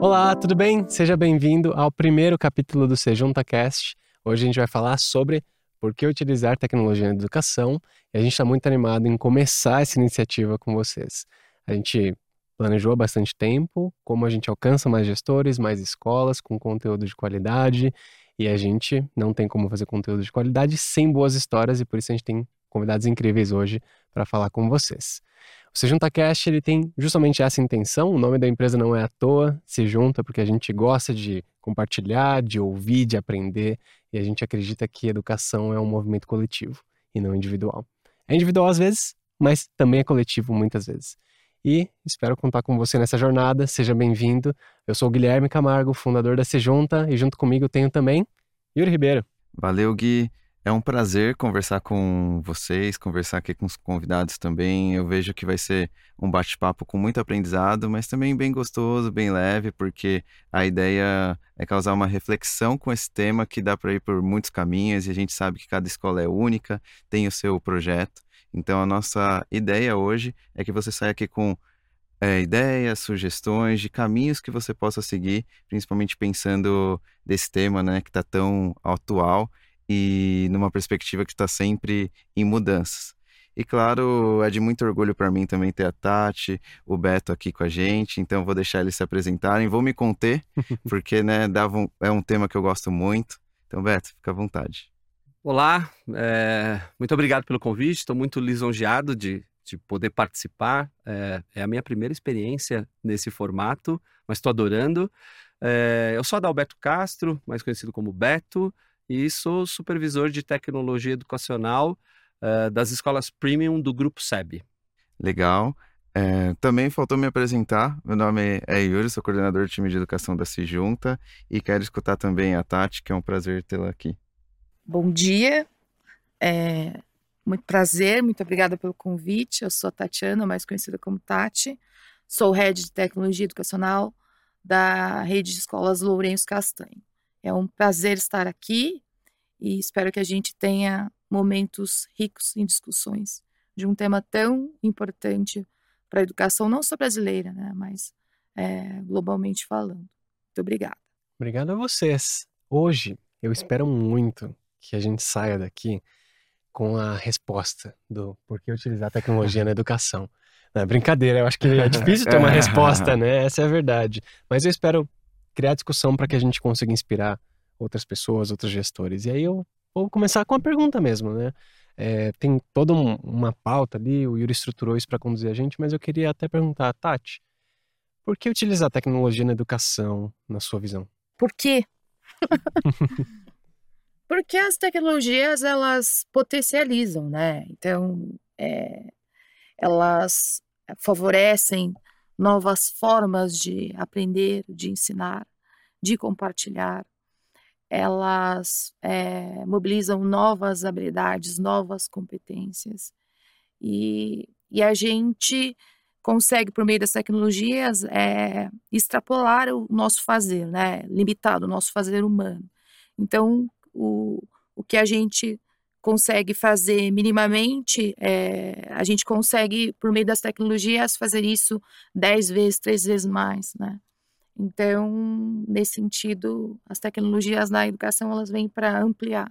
Olá, tudo bem? Seja bem-vindo ao primeiro capítulo do SeJuntaCast. Hoje a gente vai falar sobre por que utilizar tecnologia na educação e a gente está muito animado em começar essa iniciativa com vocês. A gente planejou há bastante tempo como a gente alcança mais gestores, mais escolas com conteúdo de qualidade e a gente não tem como fazer conteúdo de qualidade sem boas histórias e por isso a gente tem convidados incríveis hoje para falar com vocês. O Junta Cast ele tem justamente essa intenção. O nome da empresa não é à toa, se junta porque a gente gosta de compartilhar, de ouvir, de aprender e a gente acredita que educação é um movimento coletivo e não individual. É individual às vezes, mas também é coletivo muitas vezes. E espero contar com você nessa jornada. Seja bem-vindo. Eu sou o Guilherme Camargo, fundador da Sejunta, e junto comigo tenho também Yuri Ribeiro. Valeu, Gui. É um prazer conversar com vocês, conversar aqui com os convidados também. Eu vejo que vai ser um bate-papo com muito aprendizado, mas também bem gostoso, bem leve, porque a ideia é causar uma reflexão com esse tema que dá para ir por muitos caminhos e a gente sabe que cada escola é única, tem o seu projeto. Então a nossa ideia hoje é que você saia aqui com é, ideias, sugestões de caminhos que você possa seguir, principalmente pensando desse tema, né, que está tão atual e numa perspectiva que está sempre em mudanças. E claro, é de muito orgulho para mim também ter a Tati, o Beto aqui com a gente, então vou deixar eles se apresentarem, vou me conter, porque né, dava um, é um tema que eu gosto muito. Então, Beto, fica à vontade. Olá, é, muito obrigado pelo convite, estou muito lisonjeado de, de poder participar. É, é, a minha primeira experiência nesse formato, mas estou adorando. É, eu sou Adalberto Castro, mais conhecido como Beto, e sou supervisor de tecnologia educacional uh, das escolas premium do Grupo SEB. Legal. É, também faltou me apresentar. Meu nome é Yuri, sou coordenador do time de educação da Cijunta e quero escutar também a Tati, que é um prazer tê-la aqui. Bom dia, é muito prazer, muito obrigada pelo convite. Eu sou a Tatiana, mais conhecida como Tati, sou head de tecnologia educacional da rede de escolas Lourenço Castanho. É um prazer estar aqui e espero que a gente tenha momentos ricos em discussões de um tema tão importante para a educação, não só brasileira, né, mas é, globalmente falando. Muito obrigada. Obrigado a vocês. Hoje eu espero muito que a gente saia daqui com a resposta do por que utilizar tecnologia na educação. Não, é brincadeira, eu acho que é difícil ter uma resposta, né? Essa é a verdade. Mas eu espero criar discussão para que a gente consiga inspirar outras pessoas, outros gestores. E aí eu vou começar com a pergunta mesmo, né? É, tem toda um, uma pauta ali, o Yuri estruturou isso para conduzir a gente, mas eu queria até perguntar, Tati, por que utilizar tecnologia na educação, na sua visão? Por quê? Porque as tecnologias, elas potencializam, né? Então, é, elas favorecem novas formas de aprender, de ensinar, de compartilhar. Elas é, mobilizam novas habilidades, novas competências. E, e a gente consegue, por meio das tecnologias, é, extrapolar o nosso fazer, né? limitar o nosso fazer humano. Então, o, o que a gente consegue fazer minimamente, é, a gente consegue, por meio das tecnologias, fazer isso dez vezes, três vezes mais, né? Então, nesse sentido, as tecnologias na educação, elas vêm para ampliar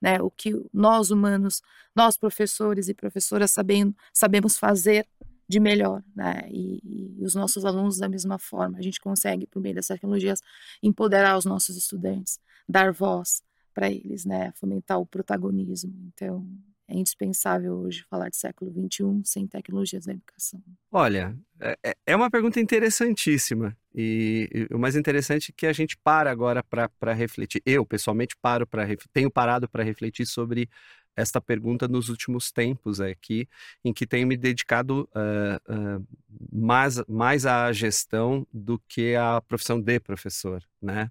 né, o que nós humanos, nós professores e professoras sabendo, sabemos fazer de melhor, né? E, e, os nossos alunos da mesma forma. A gente consegue, por meio das tecnologias, empoderar os nossos estudantes, dar voz, para eles, né? Fomentar o protagonismo. Então, é indispensável hoje falar de século XXI sem tecnologias da educação. Olha, é, é, é uma pergunta interessantíssima. E, e, o mais interessante é que a gente para agora para refletir. Eu, pessoalmente, paro para tenho parado para refletir sobre esta pergunta nos últimos tempos aqui, em que tenho me dedicado uh, uh, mais, mais à gestão do que à profissão de professor, né?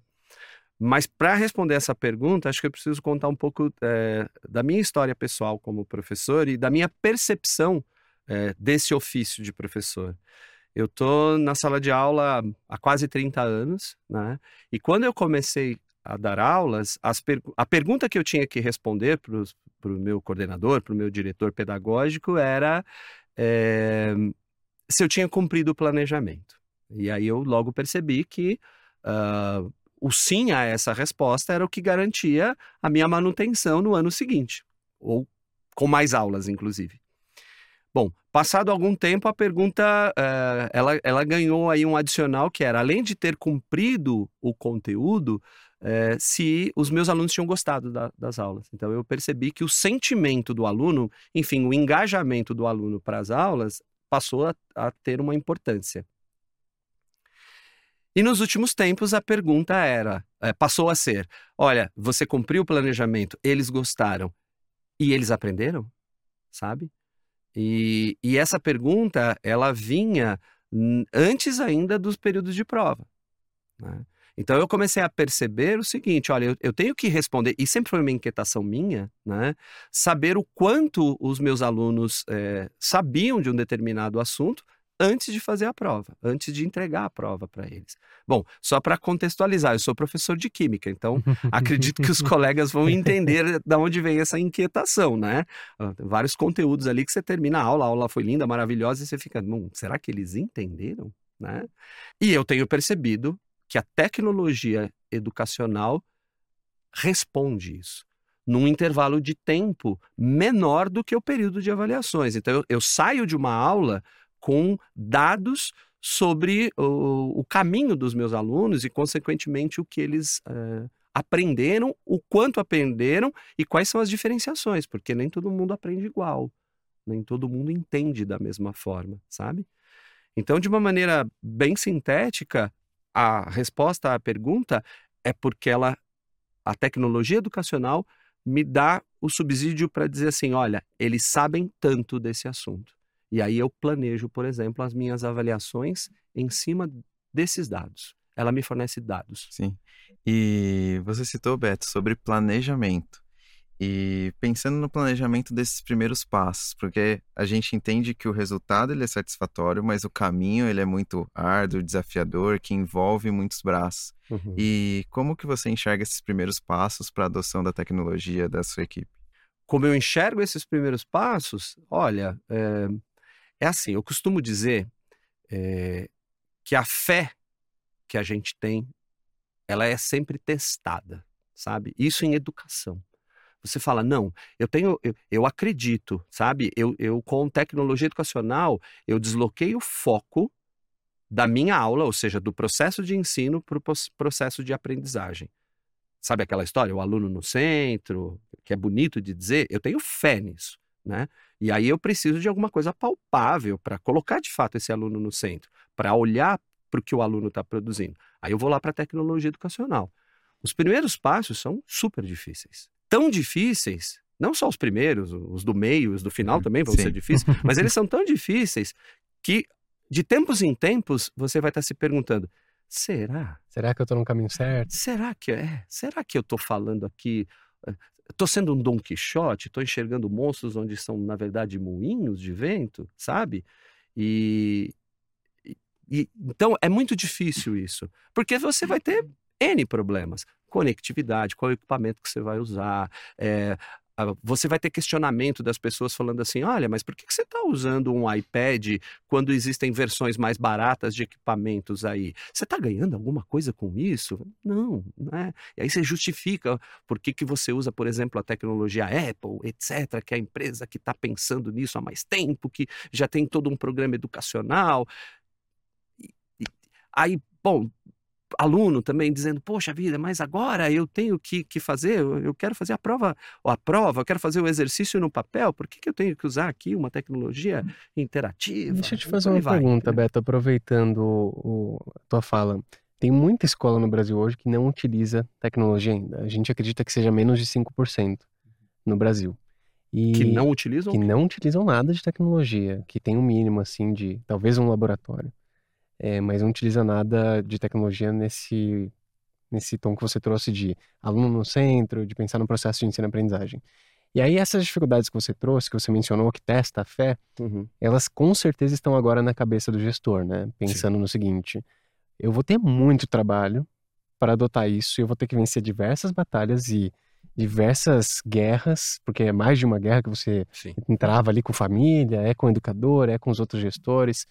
Mas para responder essa pergunta, acho que eu preciso contar um pouco é, da minha história pessoal como professor e da minha percepção é, desse ofício de professor. Eu estou na sala de aula há quase 30 anos, né? E quando eu comecei a dar aulas, per... a pergunta que eu tinha que responder para o meu coordenador, para o meu diretor pedagógico era é, se eu tinha cumprido o planejamento. E aí eu logo percebi que uh, o sim a essa resposta era o que garantia a minha manutenção no ano seguinte, ou com mais aulas, inclusive. Bom, passado algum tempo, a pergunta uh, ela, ela ganhou aí um adicional que era, além de ter cumprido o conteúdo, uh, se os meus alunos tinham gostado da, das aulas. Então eu percebi que o sentimento do aluno, enfim, o engajamento do aluno para as aulas passou a, a ter uma importância. E nos últimos tempos a pergunta era, é, passou a ser: olha, você cumpriu o planejamento, eles gostaram e eles aprenderam, sabe? E, e essa pergunta ela vinha antes ainda dos períodos de prova. Né? Então eu comecei a perceber o seguinte: olha, eu, eu, tenho que responder, e sempre foi uma inquietação minha, né? Saber o quanto os meus alunos é, sabiam de um determinado assunto antes de fazer a prova, antes de entregar a prova para eles. Bom, só para contextualizar, eu sou professor de química, então acredito que os colegas vão entender de onde vem essa inquietação, né? Vários conteúdos ali que você termina a aula, a aula foi linda, maravilhosa e você fica, será que eles entenderam, né? E eu tenho percebido que a tecnologia educacional responde isso num intervalo de tempo menor do que o período de avaliações. Então, eu, eu saio de uma aula com dados sobre o, o, caminho dos meus alunos e, consequentemente, o que eles uh, aprenderam, o quanto aprenderam e quais são as diferenciações, porque nem todo mundo aprende igual, nem todo mundo entende da mesma forma, sabe? Então, de uma maneira bem sintética, a resposta à pergunta é porque ela, a tecnologia educacional me dá o subsídio para dizer assim, olha, eles sabem tanto desse assunto. E aí eu planejo, por exemplo, as minhas avaliações em cima desses dados. Ela me fornece dados. Sim. E você citou, Beto, sobre planejamento. E pensando no planejamento desses primeiros passos, porque a gente entende que o resultado ele é satisfatório, mas o caminho ele é muito árduo, desafiador, que envolve muitos braços. Uhum. E como que você enxerga esses primeiros passos para a adoção da tecnologia da sua equipe? Como eu enxergo esses primeiros passos? Olha, é, é assim, eu costumo dizer é, que a fé que a gente tem, ela é sempre testada, sabe? Isso em educação. Você fala, não, eu tenho, eu, eu acredito, sabe? Eu, eu, com tecnologia educacional, eu desloquei o foco da minha aula, ou seja, do processo de ensino para o processo de aprendizagem. Sabe aquela história, o aluno no centro, que é bonito de dizer? Eu tenho fé nisso, né? E aí eu preciso de alguma coisa palpável para colocar de fato esse aluno no centro, para olhar para o que o aluno está produzindo. Aí eu vou lá para a tecnologia educacional. Os primeiros passos são super difíceis tão difíceis, não só os primeiros, os do meio, os do final também vão Sim. ser difíceis, mas eles são tão difíceis que de tempos em tempos você vai estar se perguntando: será? Será que eu estou no caminho certo? Será que é? Será que eu estou falando aqui? Estou sendo um Dom Quixote? Estou enxergando monstros onde são, na verdade, moinhos de vento, sabe? E, e, então é muito difícil isso, porque você vai ter N problemas conectividade, qual o equipamento que você vai usar. É, você vai ter questionamento das pessoas falando assim: olha, mas por que você está usando um iPad quando existem versões mais baratas de equipamentos aí? Você está ganhando alguma coisa com isso? Não, né? E aí você justifica por que, que você usa, por exemplo, a tecnologia Apple, etc., que é a empresa que está pensando nisso há mais tempo, que já tem todo um programa educacional. Aí, bom, aluno também dizendo, poxa vida, mas agora eu tenho que, que fazer, eu quero fazer a prova, ou a prova, eu quero fazer o exercício no papel, por que, que eu tenho que usar aqui uma tecnologia hum. interativa? Deixa eu te fazer uma vai, pergunta, né? Beto, aproveitando o, a tua fala. Tem muita escola no Brasil hoje que não utiliza tecnologia ainda. A gente acredita que seja menos de 5% no Brasil. E que não utilizam? Que não utilizam nada de tecnologia, que tem um mínimo, assim, de talvez um laboratório é, mas não utiliza nada de tecnologia nesse, nesse tom que você trouxe de aluno no centro, de pensar no processo de ensino-aprendizagem. E aí essas dificuldades que você trouxe, que você mencionou, que testa a fé, uhum. elas com certeza estão agora na cabeça do gestor, né? Pensando Sim. no seguinte, eu vou ter muito trabalho para adotar isso, eu vou ter que vencer diversas batalhas e diversas guerras, porque é mais de uma guerra que você Sim. entrava ali com família, é com o educador, é com os outros gestores.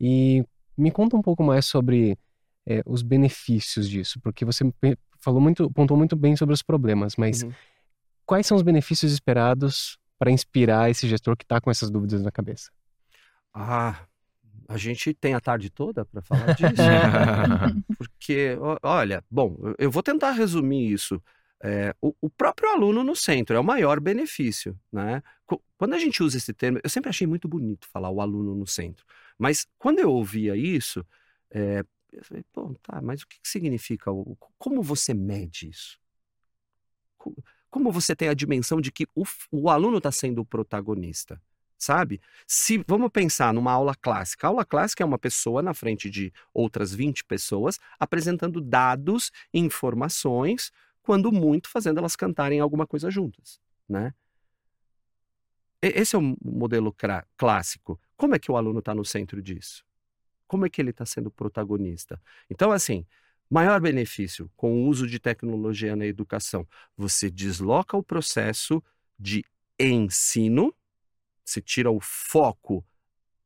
E me conta um pouco mais sobre é, os benefícios disso, porque você falou muito, pontuou muito bem sobre os problemas, mas uhum. quais são os benefícios esperados para inspirar esse gestor que está com essas dúvidas na cabeça? Ah, a gente tem a tarde toda para falar disso. Porque, olha, bom, eu vou tentar resumir isso. É, o, o, próprio aluno no centro é o maior benefício, né? Quando a gente usa esse termo, eu sempre achei muito bonito falar o aluno no centro, mas quando eu ouvia isso, é, eu falei, pô, tá, mas o que, que significa? O, como você mede isso? Como você tem a dimensão de que o, o aluno está sendo o protagonista? sabe? Se vamos pensar numa aula clássica, a aula clássica é uma pessoa na frente de outras 20 pessoas apresentando dados, informações, quando muito fazendo elas cantarem alguma coisa juntas, né? Esse é o modelo clássico. Como é que o aluno está no centro disso? Como é que ele está sendo protagonista? Então, assim, maior benefício com o uso de tecnologia na educação, você desloca o processo de ensino você tira o foco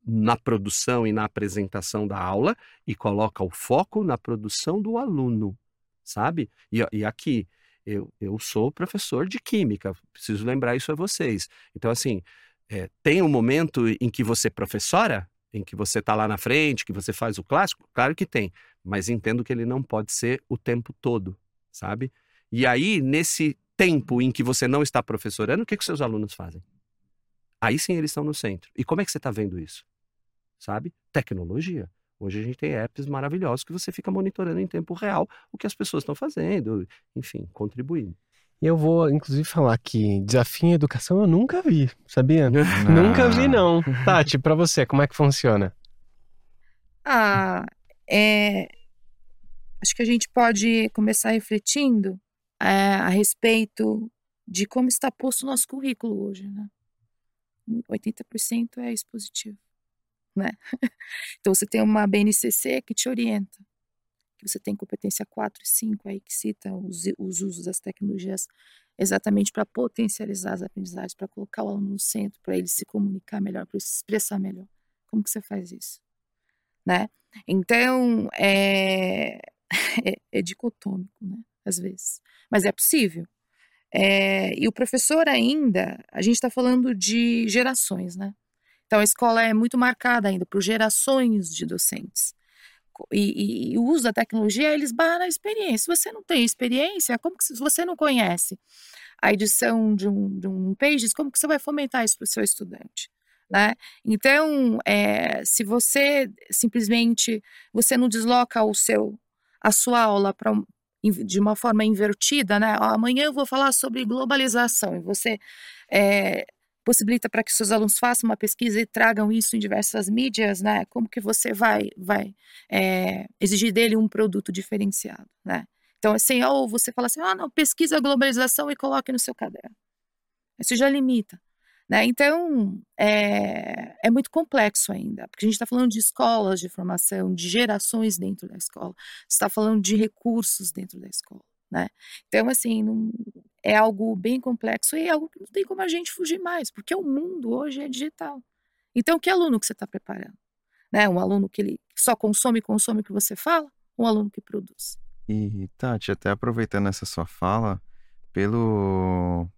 na produção e na apresentação da aula e coloca o foco na produção do aluno, sabe? E, e aqui, eu, eu sou professor de química, preciso lembrar isso a vocês. Então, assim, é, tem um momento em que você professora, em que você está lá na frente, que você faz o clássico? Claro que tem, mas entendo que ele não pode ser o tempo todo, sabe? E aí, nesse tempo em que você não está professorando, o que, que seus alunos fazem? Aí sim eles estão no centro. E como é que você está vendo isso? Sabe? Tecnologia. Hoje a gente tem apps maravilhosos que você fica monitorando em tempo real o que as pessoas estão fazendo, enfim, contribuindo. E eu vou, inclusive, falar que desafio em educação eu nunca vi, sabia? nunca vi, não. Tati, para você, como é que funciona? Ah, é... Acho que a gente pode começar refletindo é, a respeito de como está posto o nosso currículo hoje, né? 80% é expositivo, né? Então você tem uma BNCC que te orienta, que você tem competência 4 e 5 aí que cita os, os usos das tecnologias exatamente para potencializar as aprendizagens, para colocar o aluno no centro, para ele se comunicar melhor, para ele se expressar melhor. Como que você faz isso? Né? Então, é, é, é dicotômico, né? Às vezes. Mas é possível. É, e o professor ainda, a gente está falando de gerações, né? Então a escola é muito marcada ainda por gerações de docentes. E, e, uso da tecnologia, eles barram na experiência. Se você não tem experiência, como que se você não conhece a edição de um, de um Pages, como que você vai fomentar isso para o seu estudante? Né? Então, é, se você simplesmente você não desloca o seu a sua aula para de uma forma invertida, né? Amanhã eu vou falar sobre globalização e você é, possibilita para que seus alunos façam uma pesquisa e tragam isso em diversas mídias, né? Como que você vai, vai é, exigir dele um produto diferenciado, né? Então, assim, ou você fala assim, ah, não, pesquisa a globalização e coloque no seu caderno. Isso já limita. Né? Então, é, é muito complexo ainda, porque a gente está falando de escolas de formação, de gerações dentro da escola, está falando de recursos dentro da escola. Né? Então, assim, não, é algo bem complexo e é algo que não tem como a gente fugir mais, porque o mundo hoje é digital. Então, que aluno que você está preparando? Né? Um aluno que ele só consome e consome o que você fala? Um aluno que produz? E, Tati, até aproveitando essa sua fala, pelo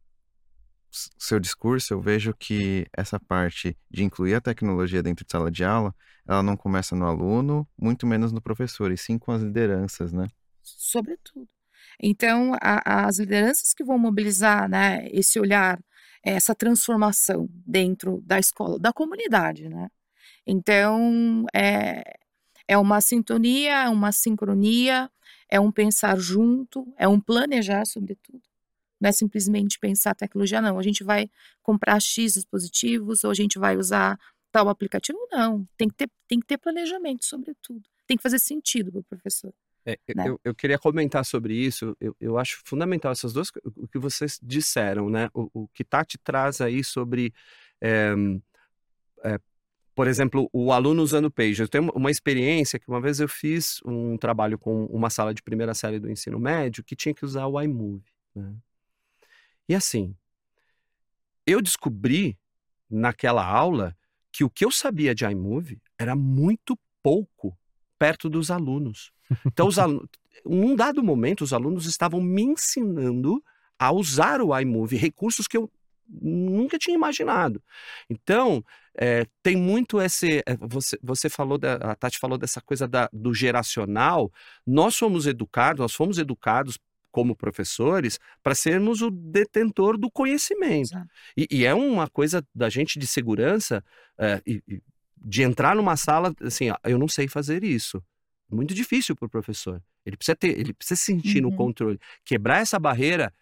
seu discurso, eu vejo que essa parte de incluir a tecnologia dentro de sala de aula, ela não começa no aluno, muito menos no professor, e sim com as lideranças, né? Sobretudo. Então, a, as lideranças que vão mobilizar né, esse olhar, essa transformação dentro da escola, da comunidade, né? Então, é, é uma sintonia, é uma sincronia, é um pensar junto, é um planejar, sobretudo. Não é simplesmente pensar tecnologia, não. A gente vai comprar X dispositivos ou a gente vai usar tal aplicativo. Não. Tem que ter, tem que ter planejamento, sobretudo. Tem que fazer sentido para o professor. É, né? eu, eu, queria comentar sobre isso. Eu, eu acho fundamental essas duas o que vocês disseram, né? O, o que Tati traz aí sobre, é, é, por exemplo, o aluno usando o Page. Eu tenho uma experiência que uma vez eu fiz um trabalho com uma sala de primeira série do ensino médio que tinha que usar o iMovie. Né? E assim, eu descobri naquela aula que o que eu sabia de iMovie era muito pouco perto dos alunos. Então, os alunos, num dado momento, os alunos estavam me ensinando a usar o iMovie, recursos que eu nunca tinha imaginado. Então, é, tem muito esse. É, você, você falou, da, a Tati falou dessa coisa da, do geracional. Nós somos educados, nós fomos educados como professores para sermos o detentor do conhecimento. E, e, é uma coisa da gente de segurança é, e, de entrar numa sala assim, ó, eu não sei fazer isso. Muito difícil para o professor. Ele precisa ter, ele precisa sentir uhum. no controle. Quebrar essa barreira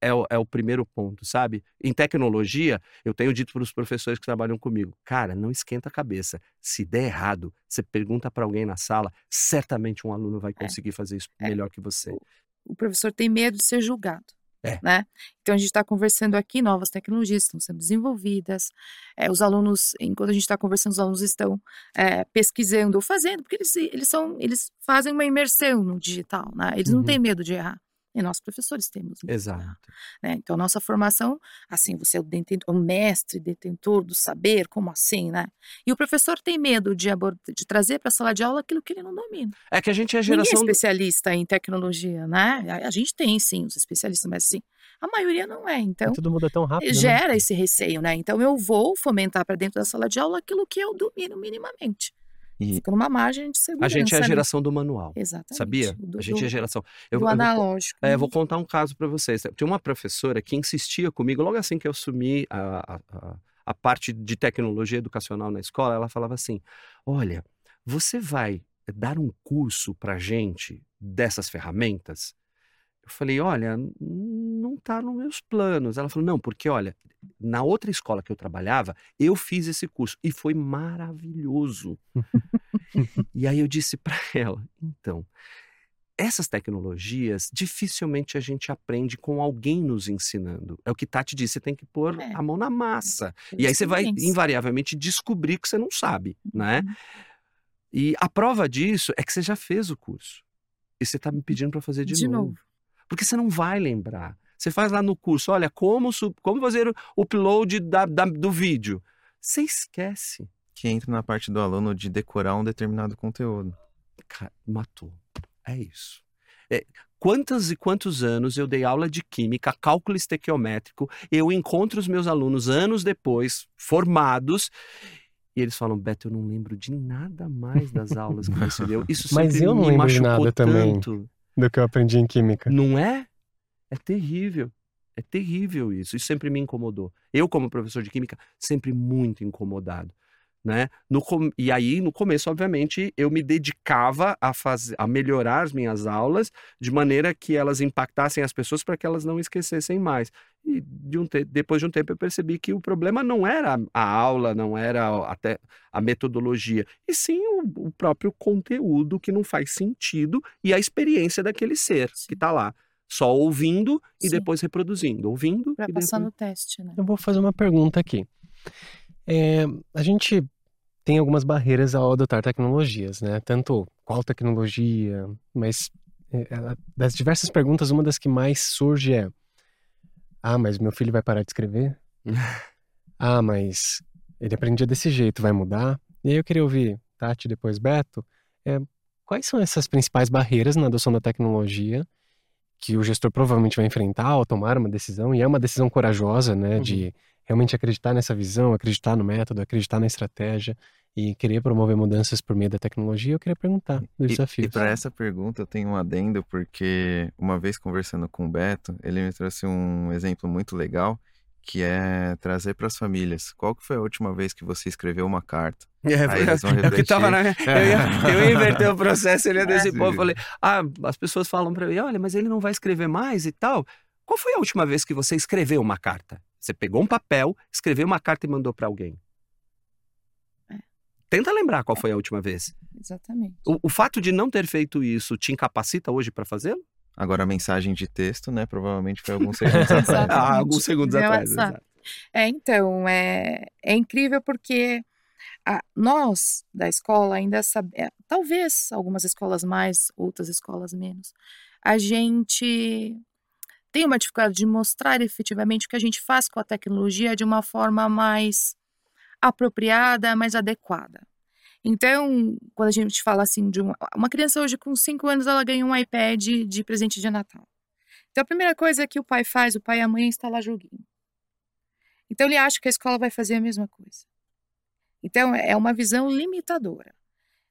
é o, é o primeiro ponto, sabe? Em tecnologia, eu tenho dito para os professores que trabalham comigo, cara, não esquenta a cabeça. Se der errado, você pergunta para alguém na sala, certamente um aluno vai é. conseguir é. fazer isso é. melhor que você. O professor tem medo de ser julgado. É. Né? Então a gente está conversando aqui, novas tecnologias estão sendo desenvolvidas. É, os alunos, enquanto a gente está conversando, os alunos estão é, pesquisando ou fazendo, porque eles, eles são, eles fazem uma imersão no digital, né? Eles uhum. não têm medo de errar. E nós, professores, temos. Né? Exato. Né? Então, nossa formação, assim, você é o, detentor, o mestre, detentor do saber, como assim, né? E o professor tem medo de, de trazer para a sala de aula aquilo que ele não domina. É que a gente é a geração. Ninguém é especialista em tecnologia, né? A, a gente tem, sim, os especialistas, mas assim, a maioria não é. Então, tudo muda tão rápido. Né? Gera né? esse receio, né? Então, eu vou fomentar para dentro da sala de aula aquilo que eu domino minimamente. E Fica numa margem de segurança. A gente é a né? geração do manual. Exatamente. Sabia? Do, a gente é a geração. Eu, do analógico. Eu vou, é, vou contar um caso para vocês. Tinha uma professora que insistia comigo, logo assim que eu assumi a, a, a parte de tecnologia educacional na escola, ela falava assim: Olha, você vai dar um curso para gente dessas ferramentas? Eu falei, olha, não está nos meus planos. Ela falou, não, porque olha, na outra escola que eu trabalhava, eu fiz esse curso e foi maravilhoso. e aí eu disse para ela, então, essas tecnologias dificilmente a gente aprende com alguém nos ensinando. É o que Tati disse, você tem que pôr é. a mão na massa. É. E aí você vai invariavelmente descobrir que você não sabe, né? Uhum. E a prova disso é que você já fez o curso. E você está me pedindo para fazer de, de novo. novo. Porque você não vai lembrar. Você faz lá no curso, olha, como, como fazer o upload da, da, do vídeo. Você esquece. Que entra na parte do aluno de decorar um determinado conteúdo. Cara, matou. É isso. É, quantos e quantos anos eu dei aula de química, cálculo estequiométrico, eu encontro os meus alunos anos depois, formados, e eles falam, Beto, eu não lembro de nada mais das aulas que você deu. Isso sempre Mas eu não me lembro machucou de nada tanto. também do que eu aprendi em química. Não é? É terrível. É terrível isso. Isso sempre me incomodou. Eu, como professor de química, sempre muito incomodado. Né? No, e aí, no começo, obviamente, eu me dedicava a, fazer, a melhorar as minhas aulas de maneira que elas impactassem as pessoas para que elas não esquecessem mais. E de um te, depois de um tempo eu percebi que o problema não era a aula, não era até a metodologia, e sim o, o próprio conteúdo que não faz sentido e a experiência daquele ser sim. que está lá só ouvindo e Sim. depois reproduzindo, ouvindo para passar depois... no teste, né? Eu vou fazer uma pergunta aqui. É, a gente tem algumas barreiras ao adotar tecnologias, né? Tanto qual tecnologia, mas é, das diversas perguntas, uma das que mais surge é: ah, mas meu filho vai parar de escrever? ah, mas ele aprendia desse jeito, vai mudar? E aí eu queria ouvir Tati, depois Beto, é, quais são essas principais barreiras na adoção da tecnologia que o gestor provavelmente vai enfrentar ao tomar uma decisão, e é uma decisão corajosa, né, uhum. de realmente acreditar nessa visão, acreditar no método, acreditar na estratégia e querer promover mudanças por meio da tecnologia, eu queria perguntar dos desafios. E, e para essa pergunta eu tenho um adendo, porque uma vez conversando com o Beto, ele me trouxe um exemplo muito legal, que é trazer para as famílias. Qual que foi a última vez que você escreveu uma carta? É, Aí eles vão refletir. É que tava na minha... eu, ia, eu ia inverter o processo, ele ia desse ponto. Eu falei, ah, as pessoas falam para mim, olha, mas ele não vai escrever mais e tal. Qual foi a última vez que você escreveu uma carta? Você pegou um papel, escreveu uma carta e mandou para alguém. É. Tenta lembrar qual foi a última vez. Exatamente. O, o fato de não ter feito isso te incapacita hoje para fazê-lo? Agora a mensagem de texto, né? Provavelmente foi alguns segundos atrás. Ah, alguns segundos atrás. É, então, é, é incrível porque a, nós da escola ainda sabemos, é, talvez algumas escolas mais, outras escolas menos, a gente tem uma dificuldade de mostrar efetivamente o que a gente faz com a tecnologia de uma forma mais apropriada, mais adequada. Então, quando a gente fala assim de uma, uma criança hoje com 5 anos, ela ganha um iPad de presente de Natal. Então, a primeira coisa que o pai faz, o pai e a mãe, é instalar joguinho. Então, ele acha que a escola vai fazer a mesma coisa. Então, é uma visão limitadora.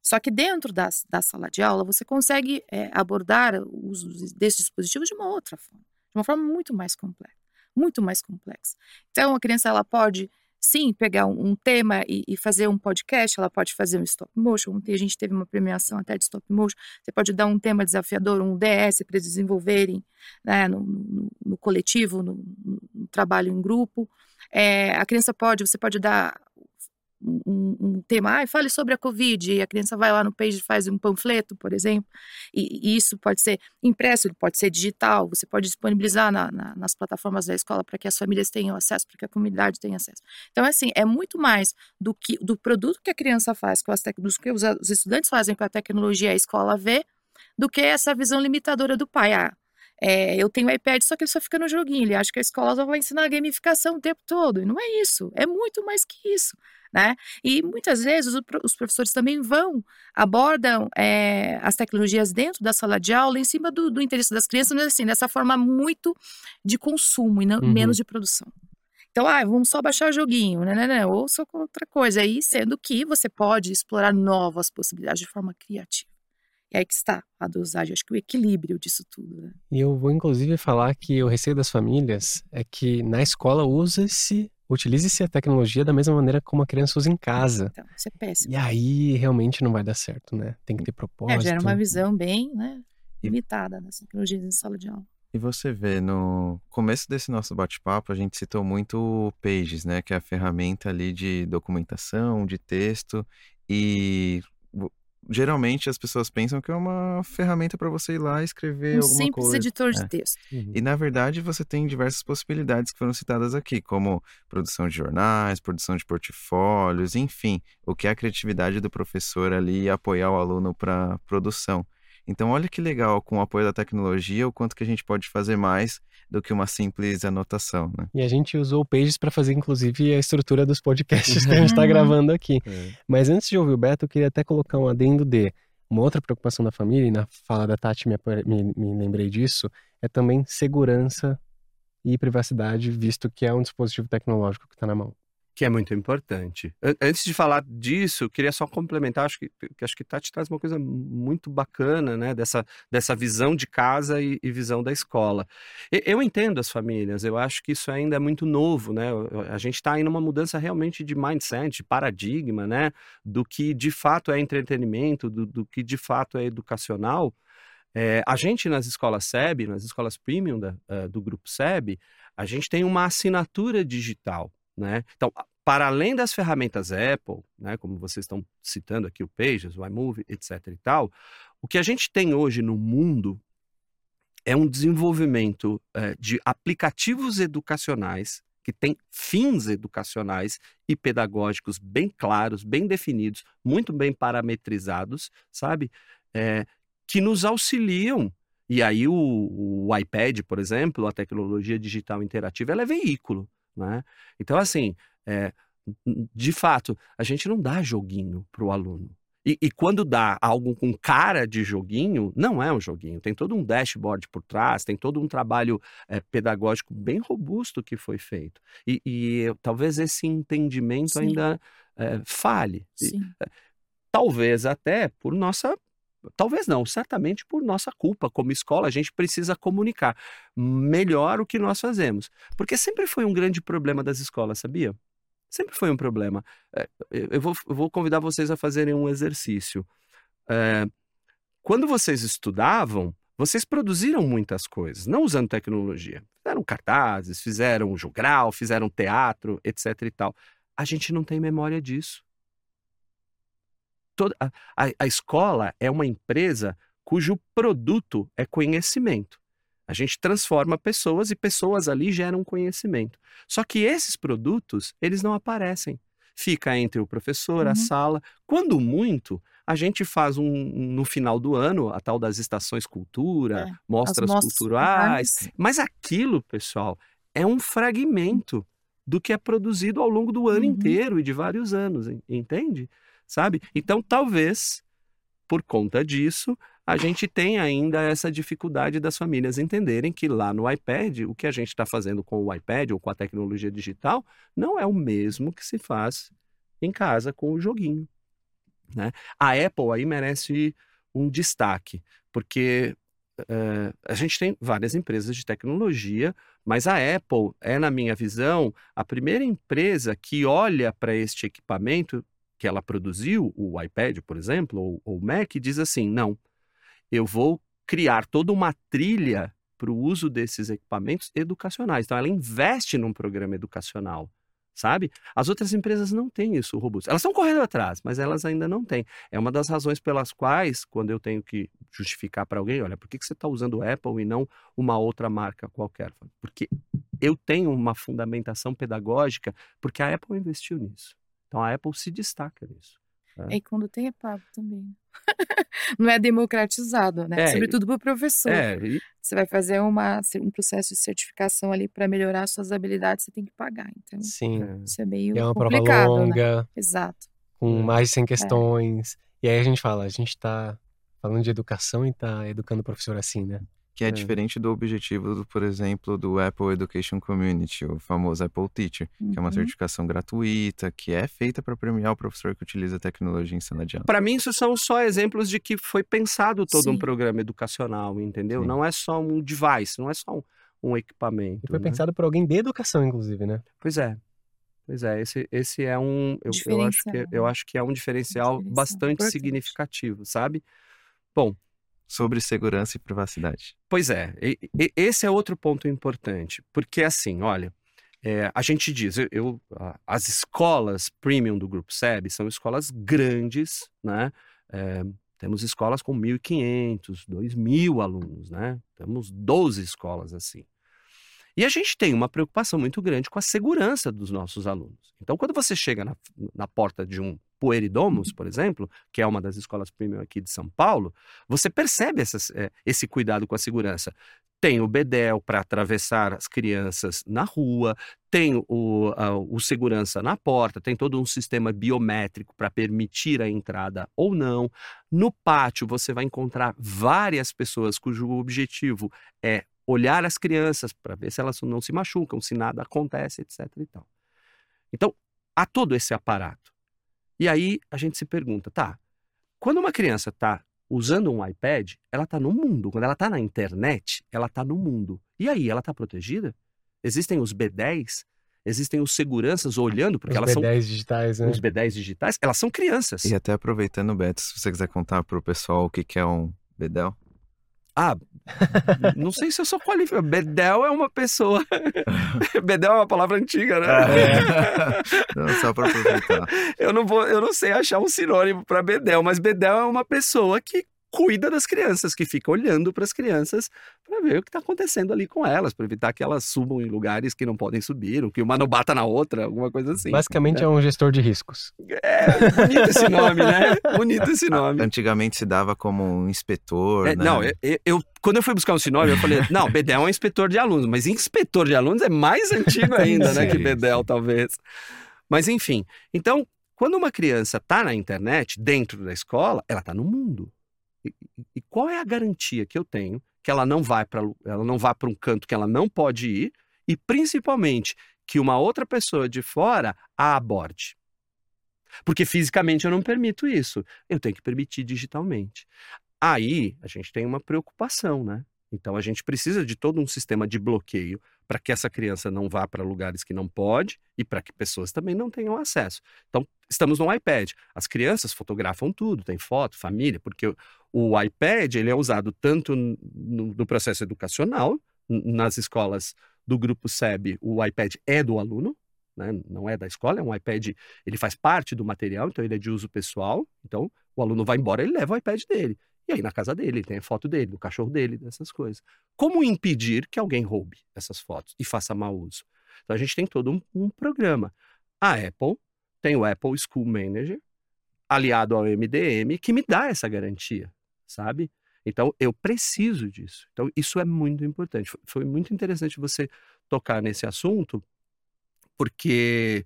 Só que dentro da, da sala de aula, você consegue é, abordar o uso desse dispositivo de uma outra forma, de uma forma muito mais complexa, muito mais complexa. Então, a criança ela pode sim pegar um, um tema e, e, fazer um podcast, ela pode fazer um stop motion. Ontem a gente teve uma premiação até de stop motion. Você pode dar um tema desafiador, um DS para eles desenvolverem né, no, no, no, coletivo, no, no, trabalho em grupo. É, a criança pode, você pode dar um, um, tema, ah, fale sobre a Covid, e a criança vai lá no page e faz um panfleto, por exemplo, e, e isso pode ser impresso, pode ser digital, você pode disponibilizar na, na, nas plataformas da escola para que as famílias tenham acesso, para que a comunidade tenha acesso. Então, assim, é muito mais do que do produto que a criança faz com as tecnologias, que os, os estudantes fazem com a tecnologia, a escola vê, do que essa visão limitadora do pai. Ah, é, eu tenho iPad, só que ele só fica no joguinho. Ele acha que a escola só vai ensinar gamificação o tempo todo. E não é isso. É muito mais que isso. Né? E muitas vezes os professores também vão, abordam é, as tecnologias dentro da sala de aula em cima do, do, interesse das crianças, mas assim, dessa forma muito de consumo e não, uhum. menos de produção. Então, ah, vamos só baixar o joguinho, né, né, né, ou só outra coisa. Aí, sendo que você pode explorar novas possibilidades de forma criativa. É aí que está a dosagem, acho que o equilíbrio disso tudo. Né? E eu vou inclusive falar que o receio das famílias é que na escola usa-se, utilize-se a tecnologia da mesma maneira como a criança usa em casa. Então, isso é péssimo. E aí realmente não vai dar certo, né? Tem que ter propósito. É, gera uma visão bem né, limitada das tecnologias em sala de aula. E você vê, no começo desse nosso bate-papo, a gente citou muito o Pages, né? Que é a ferramenta ali de documentação, de texto. E geralmente as pessoas pensam que é uma ferramenta para você ir lá e escrever um alguma simples coisa. editor é. de texto. Uhum. E na verdade você tem diversas possibilidades que foram citadas aqui, como produção de jornais, produção de portfólios, enfim, o que é a criatividade do professor ali e apoiar o aluno para produção. Então, olha que legal, com o apoio da tecnologia, o quanto que a gente pode fazer mais do que uma simples anotação, né? E a gente usou o Pages para fazer, inclusive, a estrutura dos podcasts que a gente está gravando aqui. É. Mas antes de ouvir o Beto, eu queria até colocar um adendo de uma outra preocupação da família, e na fala da Tati me, me, me lembrei disso, é também segurança e privacidade, visto que é um dispositivo tecnológico que está na mão que é muito importante. Antes de falar disso, queria só complementar, acho que, que acho que Tati traz uma coisa muito bacana, né, dessa, dessa visão de casa e, e visão da escola. Eu entendo as famílias, eu acho que isso ainda é muito novo, né, a gente está aí numa mudança realmente de mindset, de paradigma, né, do que de fato é entretenimento, do, do que de fato é educacional. É, a gente nas escolas SEB, nas escolas premium da, uh, do grupo SEB, a gente tem uma assinatura digital, né? Então, para além das ferramentas Apple, né, como vocês estão citando aqui o Pages, o iMovie, etc. e tal, o que a gente tem hoje no mundo é um desenvolvimento é, de aplicativos educacionais que têm fins educacionais e pedagógicos bem claros, bem definidos, muito bem parametrizados, sabe? É, que nos auxiliam. E aí o, o iPad, por exemplo, a tecnologia digital interativa, ela é veículo. Né? Então, assim, é, de fato, a gente não dá joguinho para o aluno. E, e, quando dá algo com cara de joguinho, não é um joguinho. Tem todo um dashboard por trás, tem todo um trabalho é, pedagógico bem robusto que foi feito. E, e talvez esse entendimento Sim. ainda é, falhe. E, é, talvez até por nossa Talvez não, certamente por nossa culpa como escola, a gente precisa comunicar melhor o que nós fazemos. Porque sempre foi um grande problema das escolas, sabia? Sempre foi um problema. É, eu, vou, eu vou convidar vocês a fazerem um exercício. É, quando vocês estudavam, vocês produziram muitas coisas, não usando tecnologia. Fizeram cartazes, fizeram jogral, fizeram teatro, etc e tal. A gente não tem memória disso toda, a, a escola é uma empresa cujo produto é conhecimento. A gente transforma pessoas e pessoas ali geram conhecimento. Só que esses produtos, eles não aparecem. fica entre o professor, a Uhum. sala. Quando muito, a gente faz um, no final do ano, a tal das estações cultura, É, As mostras mostras culturais. Mas aquilo, pessoal, é um fragmento do que é produzido ao longo do ano Uhum. inteiro e de vários anos, en- entende? Sabe? Então, talvez, por conta disso, a gente tenha ainda essa dificuldade das famílias entenderem que lá no iPad, o que a gente está fazendo com o iPad ou com a tecnologia digital não é o mesmo que se faz em casa com o joguinho. Né? A Apple aí merece um destaque, porque eh, a gente tem várias empresas de tecnologia, mas a Apple é, na minha visão, a primeira empresa que olha para este equipamento que ela produziu, o iPad, por exemplo, ou o Mac, diz assim: não, eu vou criar toda uma trilha para o uso desses equipamentos educacionais. Então, ela investe num programa educacional, sabe? As outras empresas não têm isso robusto. Elas estão correndo atrás, mas elas ainda não têm. É uma das razões pelas quais, quando eu tenho que justificar para alguém, olha, por que, que você está usando o Apple e não uma outra marca qualquer? Porque eu tenho uma fundamentação pedagógica, porque a Apple investiu nisso. Então, a Apple se destaca nisso. E quando tem é pago também. Não é democratizado, né? É, Sobretudo para o professor. É, e Você vai fazer uma, um processo de certificação ali para melhorar suas habilidades, você tem que pagar. Então, Sim. é. isso é meio E é uma prova complicado, né? longa, Exato. com É. mais de 100 questões. E aí a gente fala, a gente tá falando de educação e tá educando o professor assim, né? Que é, É. diferente do objetivo, do, por exemplo, do Apple Education Community, o famoso Apple Teacher, que é uma Uhum. certificação gratuita, que é feita para premiar o professor que utiliza a tecnologia em sala de aula. Para mim, isso são só exemplos de que foi pensado todo um Sim. programa educacional, entendeu? Sim. Não é só um device, não é só um, um equipamento. E foi né? pensado por alguém de educação, inclusive, né? Pois é. Pois é, esse, esse é um. Eu, eu, acho que, eu né? acho que é um diferencial, Diferencial bastante importante. significativo, sabe? Bom, Sobre segurança e privacidade. Pois é, e- e- esse é outro ponto importante, porque assim, olha, é, a gente diz, eu, eu- as escolas premium do Grupo SEB são escolas grandes, né? É, temos escolas com 1.500, 2.000 alunos, né? Temos 12 escolas assim. E a gente tem uma preocupação muito grande com a segurança dos nossos alunos. Então, quando você chega na, na porta de um Pueridomus, por exemplo, que é uma das escolas premium aqui de São Paulo, você percebe essas, eh, esse cuidado com a segurança. Tem o bedel para atravessar as crianças na rua, tem o, a- o segurança na porta, tem todo um sistema biométrico para permitir a entrada ou não. No pátio, você vai encontrar várias pessoas cujo objetivo é olhar as crianças para ver se elas não se machucam, se nada acontece, etc. E tal. Então, há todo esse aparato. E aí a gente se pergunta, tá, quando uma criança está usando um iPad, ela está no mundo. Quando ela está na internet, ela está no mundo. E aí, ela está protegida? Existem os B10? Existem os seguranças olhando, porque Os elas são B10 digitais, né? os B10 digitais, elas são crianças. E até aproveitando, Beto, se você quiser contar para o pessoal o que, que é um Bedel. Ah, não sei se eu sou qualificado. Bedel é uma pessoa. Bedel é uma palavra antiga, né? Não, só para aproveitar. eu, não vou, eu não sei achar um sinônimo para Bedel, mas Bedel é uma pessoa que cuida das crianças, que fica olhando para as crianças para ver o que está acontecendo ali com elas, para evitar que elas subam em lugares que não podem subir, ou que uma não bata na outra, alguma coisa assim. Basicamente é um gestor de riscos. É, bonito esse nome, né? Bonito esse nome. Antigamente se dava como um inspetor, É, né? Não, eu, eu- quando eu fui buscar um sinônimo, eu falei, não, Bedel é um inspetor de alunos, mas inspetor de alunos é mais antigo ainda, né, que Bedel, sim. talvez. Mas enfim, então, quando uma criança está na internet, dentro da escola, ela está no mundo. E, qual é a garantia que eu tenho que ela não vai para ela não vá para um canto que ela não pode ir e principalmente que uma outra pessoa de fora a aborde? Porque fisicamente eu não permito isso. Eu tenho que permitir digitalmente. Aí a gente tem uma preocupação, né? Então a gente precisa de todo um sistema de bloqueio para que essa criança não vá para lugares que não pode e para que pessoas também não tenham acesso. Então estamos no iPad. As crianças fotografam tudo, tem foto, família, porque o- iPad ele é usado tanto no, no processo educacional, nas escolas do grupo SEB, o iPad é do aluno, né? não é da escola, é um iPad, ele faz parte do material, então ele é de uso pessoal. Então o aluno vai embora, ele leva o iPad dele. E aí na casa dele, ele tem foto dele, do cachorro dele, dessas coisas. Como impedir que alguém roube essas fotos e faça mau uso? Então a gente tem todo um, um programa. A Apple tem o Apple School Manager, aliado ao MDM, que me dá essa garantia, sabe? Então, eu preciso disso. Então, isso é muito importante. Foi muito interessante você tocar nesse assunto, porque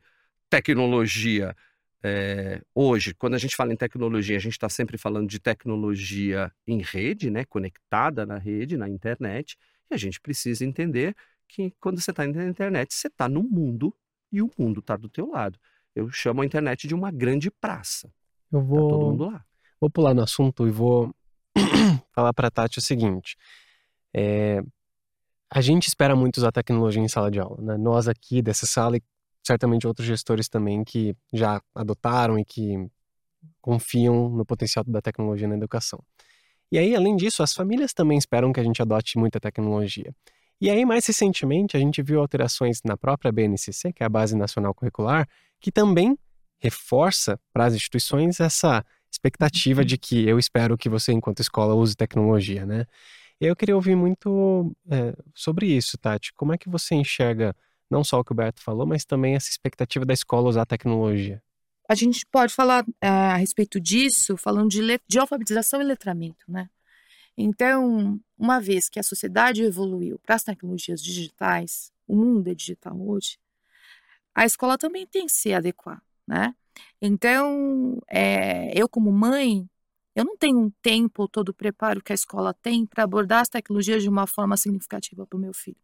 tecnologia, é, hoje, quando a gente fala em tecnologia, a gente está sempre falando de tecnologia em rede, né, conectada na rede, na internet, e a gente precisa entender que quando você está na internet, você está no mundo e o mundo está do teu lado. Eu chamo a internet de uma grande praça. Eu vou, tá todo mundo lá. Vou pular no assunto e vou falar para a Tati o seguinte. É, a gente espera muito usar tecnologia em sala de aula. Né? Nós aqui dessa sala e certamente outros gestores também que já adotaram e que confiam no potencial da tecnologia na educação. E aí, além disso, as famílias também esperam que a gente adote muita tecnologia. E aí, mais recentemente, a gente viu alterações na própria BNCC, que é a Base Nacional Curricular, que também reforça para as instituições essa expectativa de que eu espero que você, enquanto escola, use tecnologia, né? Eu queria ouvir muito é, sobre isso, Tati. Como é que você enxerga não só o que o Beto falou, mas também essa expectativa da escola usar tecnologia? A gente pode falar é, a respeito disso, falando de, de alfabetização e letramento, né? Então, uma vez que a sociedade evoluiu para as tecnologias digitais, o mundo é digital hoje, a escola também tem que se adequar, né? Então, é, eu como mãe, eu não tenho um tempo, todo o preparo que a escola tem para abordar as tecnologias de uma forma significativa para o meu filho,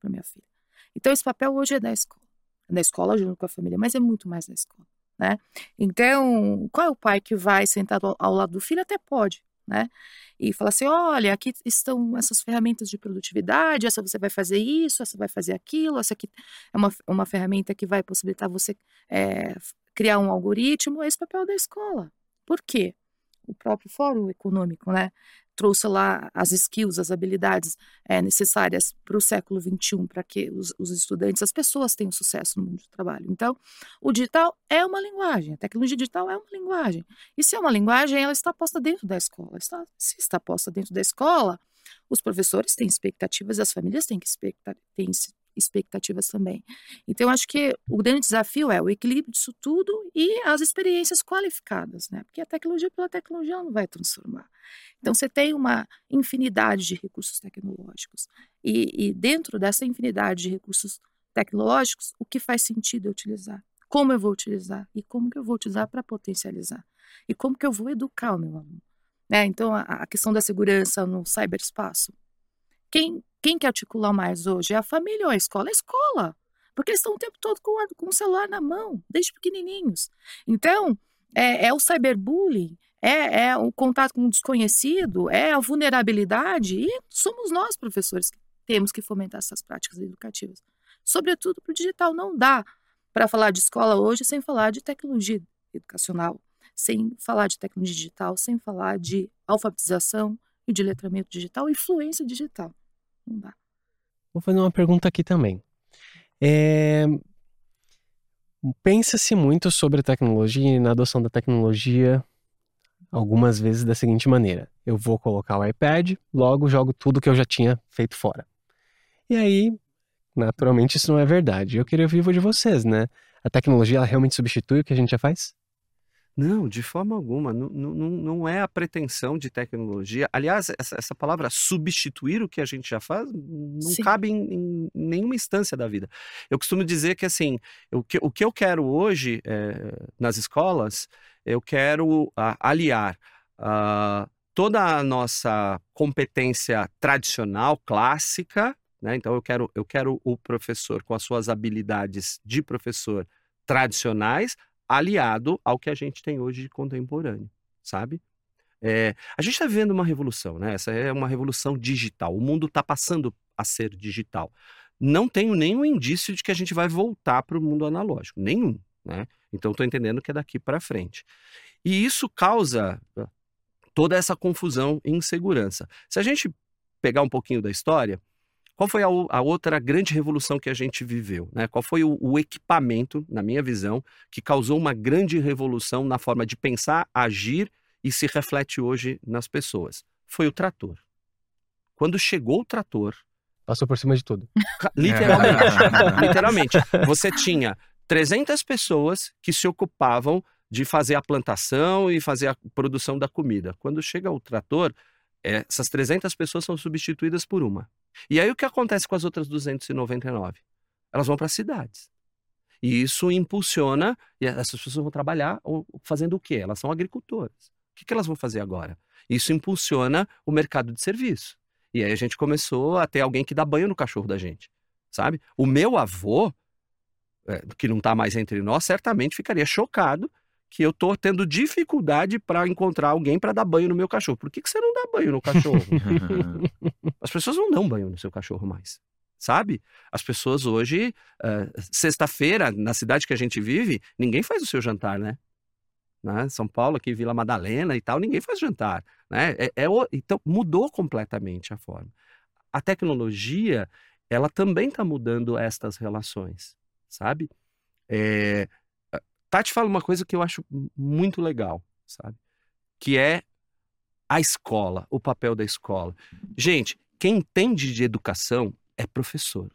para minha filha. Então, esse papel hoje é da escola. É da escola junto com a família, mas é muito mais da escola, né? Então, qual é o pai que vai sentado ao, lado do filho? Até pode, né? E falar assim: olha, aqui estão essas ferramentas de produtividade, essa você vai fazer isso, essa vai fazer aquilo, essa aqui é uma, uma ferramenta que vai possibilitar você é, criar um algoritmo, é esse papel da escola. Por quê? O próprio Fórum Econômico, né? Trouxe lá as skills, as habilidades é, necessárias para o século XXI, para que os, os, estudantes, as pessoas tenham sucesso no mundo do trabalho. Então, o digital é uma linguagem, a tecnologia digital é uma linguagem. E se é uma linguagem, ela está posta dentro da escola. Está, se está posta dentro da escola, os professores têm expectativas, as famílias têm, que expectar, têm expectativas também. Então, acho que o grande desafio é o equilíbrio disso tudo e as experiências qualificadas, né? Porque a tecnologia pela tecnologia não vai transformar. Então, você tem uma infinidade de recursos tecnológicos. E, e dentro dessa infinidade de recursos tecnológicos, o que faz sentido é utilizar? Como eu vou utilizar? E como que eu vou utilizar para potencializar? E como que eu vou educar o meu aluno? Né? Então, a, a questão da segurança no cyberespaço. Quem quem quer articular mais hoje? É a família ou a escola? A escola. Porque eles estão o tempo todo com, com o celular na mão, desde pequenininhos. Então, é, é o cyberbullying, é, é, o contato com o desconhecido, é a vulnerabilidade, e somos nós, professores, que temos que fomentar essas práticas educativas. Sobretudo para o digital. Não dá para falar de escola hoje sem falar de tecnologia educacional, sem falar de tecnologia digital, sem falar de alfabetização e de letramento digital e fluência digital. Não dá. Vou fazer uma pergunta aqui também. É... Pensa-se muito sobre tecnologia e na adoção da tecnologia algumas vezes da seguinte maneira: eu vou colocar o iPad, logo jogo tudo que eu já tinha feito fora. E aí, naturalmente, isso não é verdade. Eu queria ouvir de vocês, né? A tecnologia ela realmente substitui o que a gente já faz? Não, de forma alguma. Não, não, não é a pretensão de tecnologia. Aliás, essa, essa palavra substituir o que a gente já faz não Sim. cabe em, em, nenhuma instância da vida. Eu costumo dizer que, assim, o que, o que eu quero hoje é, nas escolas, eu quero uh, aliar uh, toda a nossa competência tradicional, clássica, né? Então, eu quero, eu quero o professor com as suas habilidades de professor tradicionais aliado ao que a gente tem hoje de contemporâneo, sabe? É, a gente está vivendo uma revolução, né? Essa é uma revolução digital. O mundo está passando a ser digital. Não tenho nenhum indício de que a gente vai voltar para o mundo analógico, nenhum, né? Então estou entendendo que é daqui para frente. E isso causa ah, toda essa confusão e insegurança. Se a gente pegar um pouquinho da história, qual foi a, a, outra grande revolução que a gente viveu? Né? Qual foi o, o, equipamento, na minha visão, que causou uma grande revolução na forma de pensar, agir e se reflete hoje nas pessoas? Foi o trator. Quando chegou o trator. Passou por cima de tudo. Literalmente. literalmente. Você tinha 300 pessoas que se ocupavam de fazer a plantação e fazer a produção da comida. Quando chega o trator, essas 300 pessoas são substituídas por uma. E aí o que acontece com as outras 299? Elas vão para as cidades. E isso impulsiona, e essas pessoas vão trabalhar fazendo o quê? Elas são agricultoras. O que, elas vão fazer agora? Isso impulsiona o mercado de serviço. E aí a gente começou a ter alguém que dá banho no cachorro da gente, sabe? O meu avô, é, que não está mais entre nós, certamente ficaria chocado que eu estou tendo dificuldade para encontrar alguém para dar banho no meu cachorro. Por que, que você não dá banho no cachorro? As pessoas não dão banho no seu cachorro mais sabe? As pessoas hoje, uh, sexta-feira, na cidade que a gente vive, ninguém faz o seu jantar, né? né? São Paulo, aqui Vila Madalena e tal, ninguém faz jantar, né? É, é então mudou completamente a forma. A tecnologia, ela também está mudando estas relações, sabe? É... Tati fala uma coisa que eu acho muito legal, sabe? Que é a escola, o papel da escola. Gente, quem entende de educação é professor.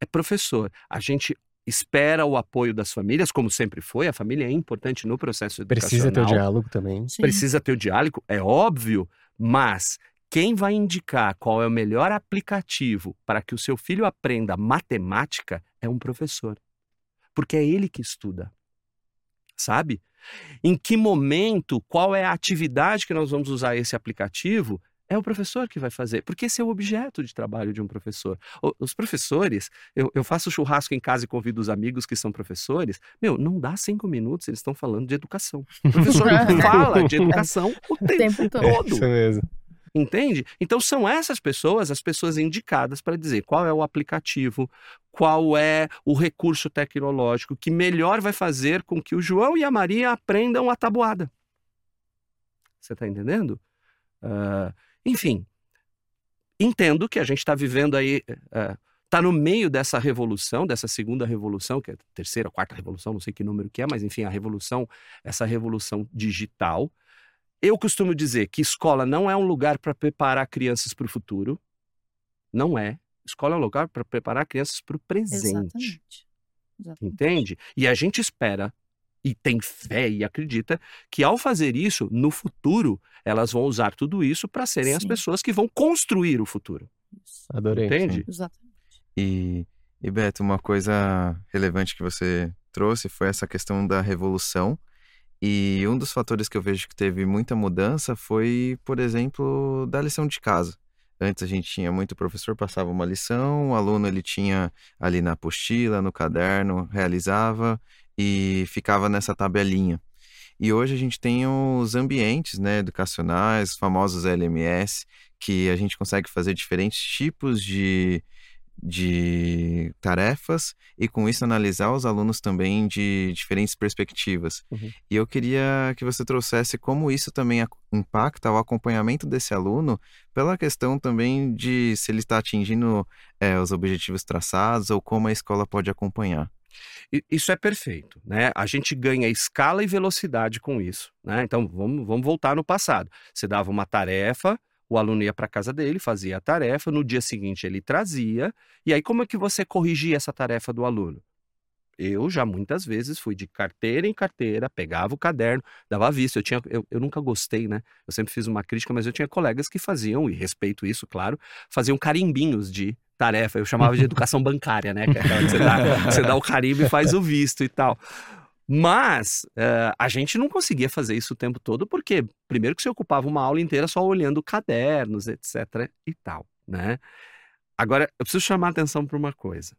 É professor. A gente espera o apoio das famílias, como sempre foi, a família é importante no processo educacional. Precisa ter o diálogo também. Sim. Precisa ter o diálogo, é óbvio, mas quem vai indicar qual é o melhor aplicativo para que o seu filho aprenda matemática é um professor. Porque é ele que estuda. Sabe? Em que momento, qual é a atividade que nós vamos usar esse aplicativo é o professor que vai fazer, porque esse é o objeto de trabalho de um professor. Os professores, eu, eu faço churrasco em casa e convido os amigos que são professores. Meu, não dá cinco minutos, eles estão falando de educação. O professor fala de educação o tempo, o tempo todo. É isso mesmo. Entende? Então são essas pessoas as pessoas indicadas para dizer qual é o aplicativo, qual é o recurso tecnológico que melhor vai fazer com que o João e a Maria aprendam a tabuada. Você está entendendo? Uh, enfim, entendo que a gente está vivendo aí, está no meio dessa revolução, dessa segunda revolução, que é a terceira, quarta revolução, não sei que número que é, mas enfim, a revolução, essa revolução digital. Eu costumo dizer que escola não é um lugar para preparar crianças para o futuro. Não é. Escola é um lugar para preparar crianças para o presente. Exatamente. Exatamente. Entende? E a gente espera e tem fé e acredita que ao fazer isso, no futuro, elas vão usar tudo isso para serem sim. as pessoas que vão construir o futuro. Adorei. Entende? Sim. Exatamente. E, e Beto, uma coisa relevante que você trouxe foi essa questão da revolução. E um dos fatores que eu vejo que teve muita mudança foi, por exemplo, da lição de casa. Antes a gente tinha muito professor passava uma lição, o aluno ele tinha ali na apostila, no caderno, realizava e ficava nessa tabelinha. E hoje a gente tem os ambientes né, educacionais, os famosos LMS, que a gente consegue fazer diferentes tipos de, de tarefas e com isso analisar os alunos também de diferentes perspectivas. Uhum. E eu queria que você trouxesse como isso também impacta o acompanhamento desse aluno pela questão também de se ele está atingindo é, os objetivos traçados ou como a escola pode acompanhar. Isso é perfeito, né? A gente ganha escala e velocidade com isso, né? Então vamos, vamos voltar no passado. Você dava uma tarefa, o aluno ia para casa dele, fazia a tarefa, no dia seguinte ele trazia, e aí como é que você corrigia essa tarefa do aluno? Eu já muitas vezes fui de carteira em carteira, pegava o caderno, dava vista. Eu, tinha, eu, eu nunca gostei, né? Eu sempre fiz uma crítica, mas eu tinha colegas que faziam, e respeito isso, claro, faziam carimbinhos de tarefa. Eu chamava de educação bancária, né? É você, dá, você dá o carimbo e faz o visto e tal. Mas uh, a gente não conseguia fazer isso o tempo todo, porque primeiro que você ocupava uma aula inteira só olhando cadernos, etc. e tal, né? Agora, eu preciso chamar a atenção para uma coisa.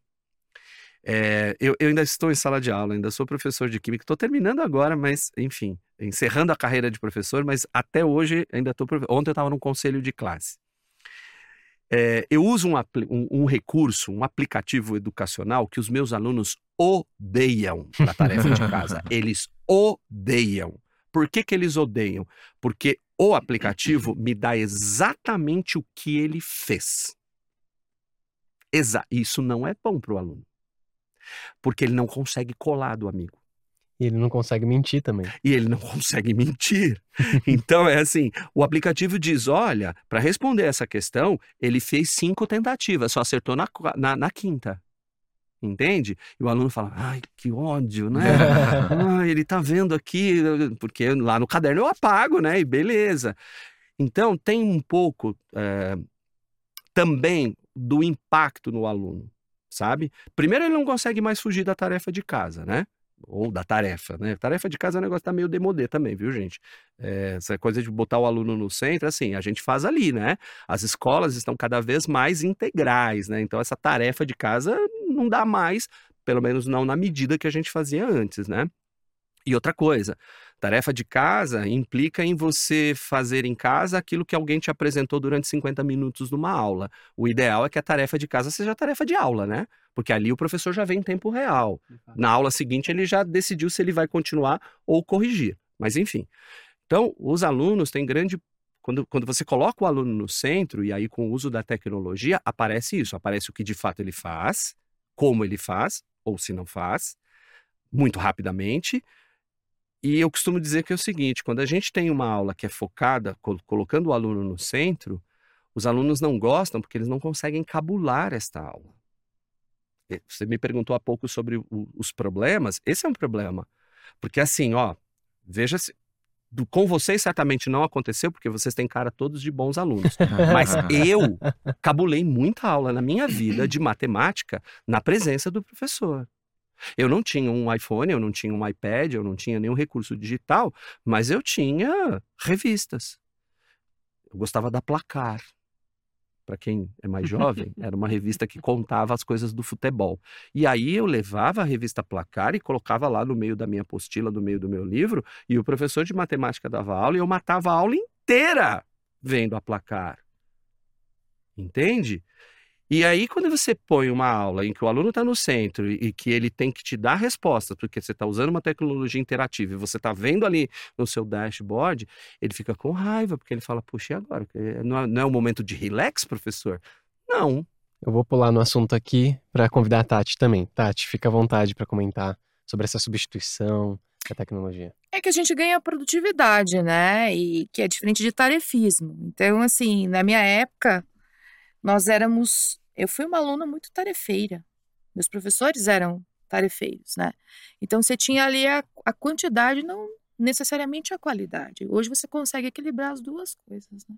É, eu, eu, ainda estou em sala de aula, ainda sou professor de química, estou terminando agora, mas enfim, encerrando a carreira de professor, mas até hoje ainda estou. Ontem eu estava num conselho de classe. É, eu uso um, um, um, recurso, um aplicativo educacional que os meus alunos odeiam para tarefa de casa. Eles odeiam. Por que, que eles odeiam? Porque o aplicativo me dá exatamente o que ele fez. Exa Isso não é bom para o aluno. Porque ele não consegue colar do amigo. E ele não consegue mentir também. E ele não consegue mentir. então é assim: o aplicativo diz: olha, para responder essa questão, ele fez cinco tentativas, só acertou na, na, na, quinta. entende? E o aluno fala, ai, que ódio, né? ai, ele tá vendo aqui, porque lá no caderno eu apago, né? E beleza. Então, tem um pouco é, também do impacto no aluno, sabe? Primeiro, ele não consegue mais fugir da tarefa de casa, né? Ou da tarefa, né? Tarefa de casa é um negócio que tá meio demodê também, viu, gente? É, essa coisa de botar o aluno no centro, assim, a gente faz ali, né? As escolas estão cada vez mais integrais, né? Então, essa tarefa de casa não dá mais, pelo menos não na medida que a gente fazia antes, né? E outra coisa, tarefa de casa implica em você fazer em casa aquilo que alguém te apresentou durante 50 minutos numa aula. O ideal é que a tarefa de casa seja tarefa de aula, né? Porque ali o professor já vem em tempo real. Na aula seguinte, ele já decidiu se ele vai continuar ou corrigir. Mas, enfim. Então, os alunos têm grande. Quando, quando você coloca o aluno no centro, e aí com o uso da tecnologia, aparece isso: aparece o que de fato ele faz, como ele faz, ou se não faz, muito rapidamente. E eu costumo dizer que é o seguinte: quando a gente tem uma aula que é focada, colocando o aluno no centro, os alunos não gostam porque eles não conseguem cabular esta aula. Você me perguntou há pouco sobre o, os problemas. Esse é um problema. Porque assim, ó, veja se. Com vocês certamente não aconteceu, porque vocês têm cara todos de bons alunos. Mas eu cabulei muita aula na minha vida de matemática na presença do professor. Eu não tinha um iPhone, eu não tinha um iPad, eu não tinha nenhum recurso digital, mas eu tinha revistas. Eu gostava da Placar para quem é mais jovem, era uma revista que contava as coisas do futebol. E aí eu levava a revista Placar e colocava lá no meio da minha apostila, no meio do meu livro, e o professor de matemática dava aula e eu matava a aula inteira vendo a Placar. Entende? E aí, quando você põe uma aula em que o aluno está no centro e que ele tem que te dar resposta, porque você está usando uma tecnologia interativa e você está vendo ali no seu dashboard, ele fica com raiva, porque ele fala, puxa, e agora? Não é, não é um momento de relax, professor? Não. Eu vou pular no assunto aqui para convidar a Tati também. Tati, fica à vontade para comentar sobre essa substituição da tecnologia. É que a gente ganha produtividade, né? E que é diferente de tarefismo. Então, assim, na minha época, nós éramos eu fui uma aluna muito tarefeira. Meus professores eram tarefeiros, né? Então você tinha ali a, a quantidade, não necessariamente a qualidade. Hoje você consegue equilibrar as duas coisas, né?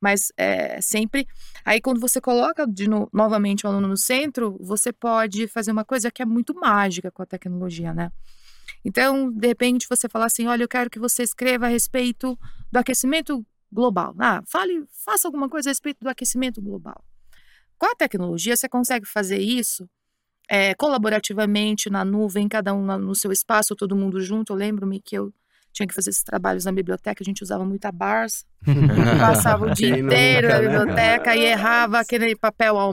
Mas é, sempre. Aí, quando você coloca de no, novamente o aluno no centro, você pode fazer uma coisa que é muito mágica com a tecnologia, né? Então, de repente, você fala assim: olha, eu quero que você escreva a respeito do aquecimento global. Ah, fale, faça alguma coisa a respeito do aquecimento global. Com a tecnologia, você consegue fazer isso é, colaborativamente na nuvem, cada um no seu espaço, todo mundo junto. Eu lembro-me que eu tinha que fazer esses trabalhos na biblioteca, a gente usava muita Barça, passava o dia inteiro na biblioteca e errava aquele papel ao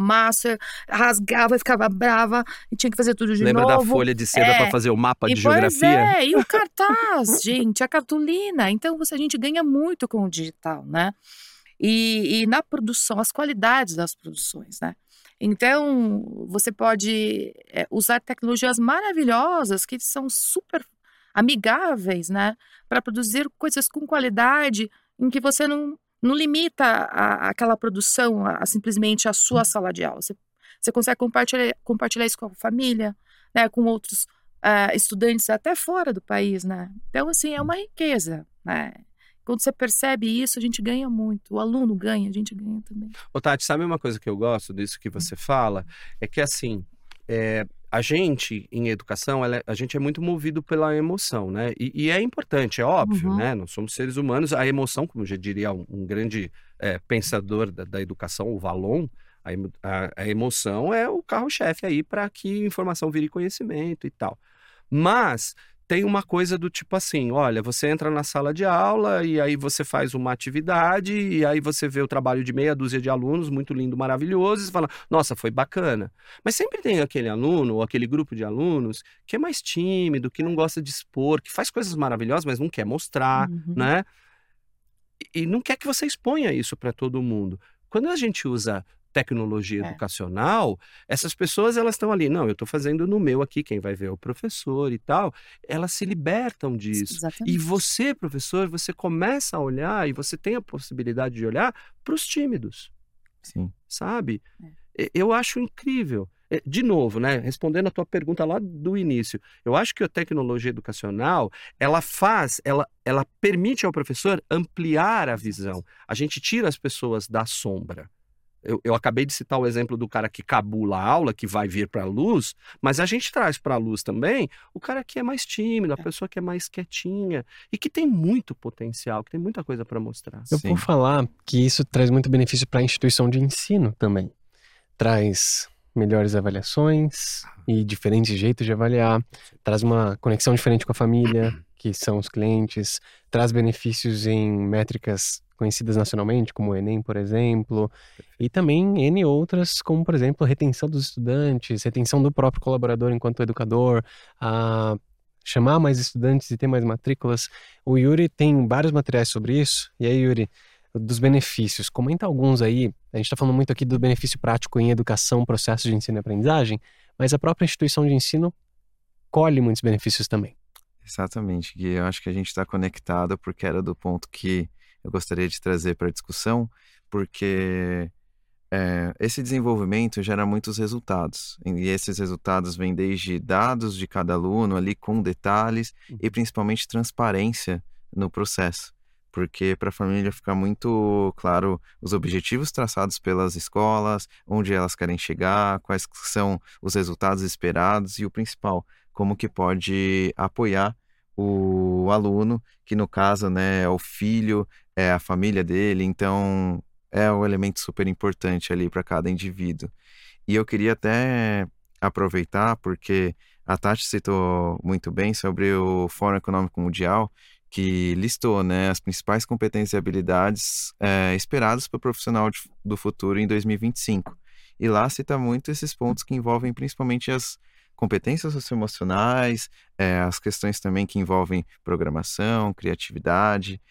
rasgava e ficava brava e tinha que fazer tudo de Lembra novo. Lembra da folha de seda é. para fazer o mapa de e geografia? É, e o cartaz, gente, a cartolina. Então você, a gente ganha muito com o digital, né? e, e na produção, as qualidades das produções, né? Então, você pode é, usar tecnologias maravilhosas que são super amigáveis, né? Para produzir coisas com qualidade em que você não, não limita a, aquela produção a, a, simplesmente a sua sala de aula. Você, você consegue compartilhar, compartilhar isso com a família, né? Com outros uh, estudantes até fora do país, né? Então, assim, é uma riqueza, né? Quando você percebe isso, a gente ganha muito. O aluno ganha, a gente ganha também. Ô, Tati, sabe uma coisa que eu gosto disso que você fala? É que, assim, é, a gente, em educação, ela, é, a gente é muito movido pela emoção, né? E, e é importante, é óbvio, uhum. né? Nós somos seres humanos. A emoção, como já diria um, um grande é, pensador da, da, educação, o Valon, a, a, a emoção é o carro-chefe aí para que informação vire conhecimento e tal. Mas tem uma coisa do tipo assim: olha, você entra na sala de aula e aí você faz uma atividade e aí você vê o trabalho de meia dúzia de alunos, muito lindo, maravilhoso, e fala, nossa, foi bacana. Mas sempre tem aquele aluno ou aquele grupo de alunos que é mais tímido, que não gosta de expor, que faz coisas maravilhosas, mas não quer mostrar, uhum. né? E não quer que você exponha isso para todo mundo. Quando a gente usa tecnologia é. educacional, essas pessoas elas estão ali, não, eu estou fazendo no meu aqui, quem vai ver é o professor e tal, elas se libertam disso. Exatamente. E você, professor, você começa a olhar e você tem a possibilidade de olhar para os tímidos. Sim. Sabe? É. Eu acho incrível. de novo, né, respondendo a tua pergunta lá do início, eu acho que a tecnologia educacional, ela faz, ela, ela permite ao professor ampliar a visão. A gente tira as pessoas da sombra. Eu, eu, acabei de citar o exemplo do cara que cabula a aula, que vai vir para a luz, mas a gente traz para a luz também o cara que é mais tímido, a é. pessoa que é mais quietinha e que tem muito potencial, que tem muita coisa para mostrar. Eu Sim. vou falar que isso traz muito benefício para a instituição de ensino também. Traz melhores avaliações e diferentes jeitos de avaliar, traz uma conexão diferente com a família, que são os clientes, traz benefícios em métricas conhecidas nacionalmente, como o Enem, por exemplo, e também N outras, como, por exemplo, retenção dos estudantes, retenção do próprio colaborador enquanto educador, a chamar mais estudantes e ter mais matrículas. O Yuri tem vários materiais sobre isso. E aí, Yuri, dos benefícios, comenta alguns aí. A gente está falando muito aqui do benefício prático em educação, processo de ensino e aprendizagem, mas a própria instituição de ensino colhe muitos benefícios também. Exatamente, e eu acho que a gente está conectado porque era do ponto que eu gostaria de trazer para a discussão, porque é, esse desenvolvimento gera muitos resultados. E esses resultados vêm desde dados de cada aluno ali com detalhes e uhum. principalmente transparência no processo. Porque para a família ficar muito claro os objetivos traçados pelas escolas, onde elas querem chegar, quais são os resultados esperados e o principal, como que pode apoiar o aluno, que no caso né, é o filho, é a família dele, então é um elemento super importante ali para cada indivíduo. E eu queria até aproveitar, porque a Tati citou muito bem sobre o Fórum Econômico Mundial, que listou né, as principais competências e habilidades é, esperadas para o profissional de, do futuro em 2025. E lá cita muito esses pontos que envolvem principalmente as competências socioemocionais, é, as questões também que envolvem programação, criatividade,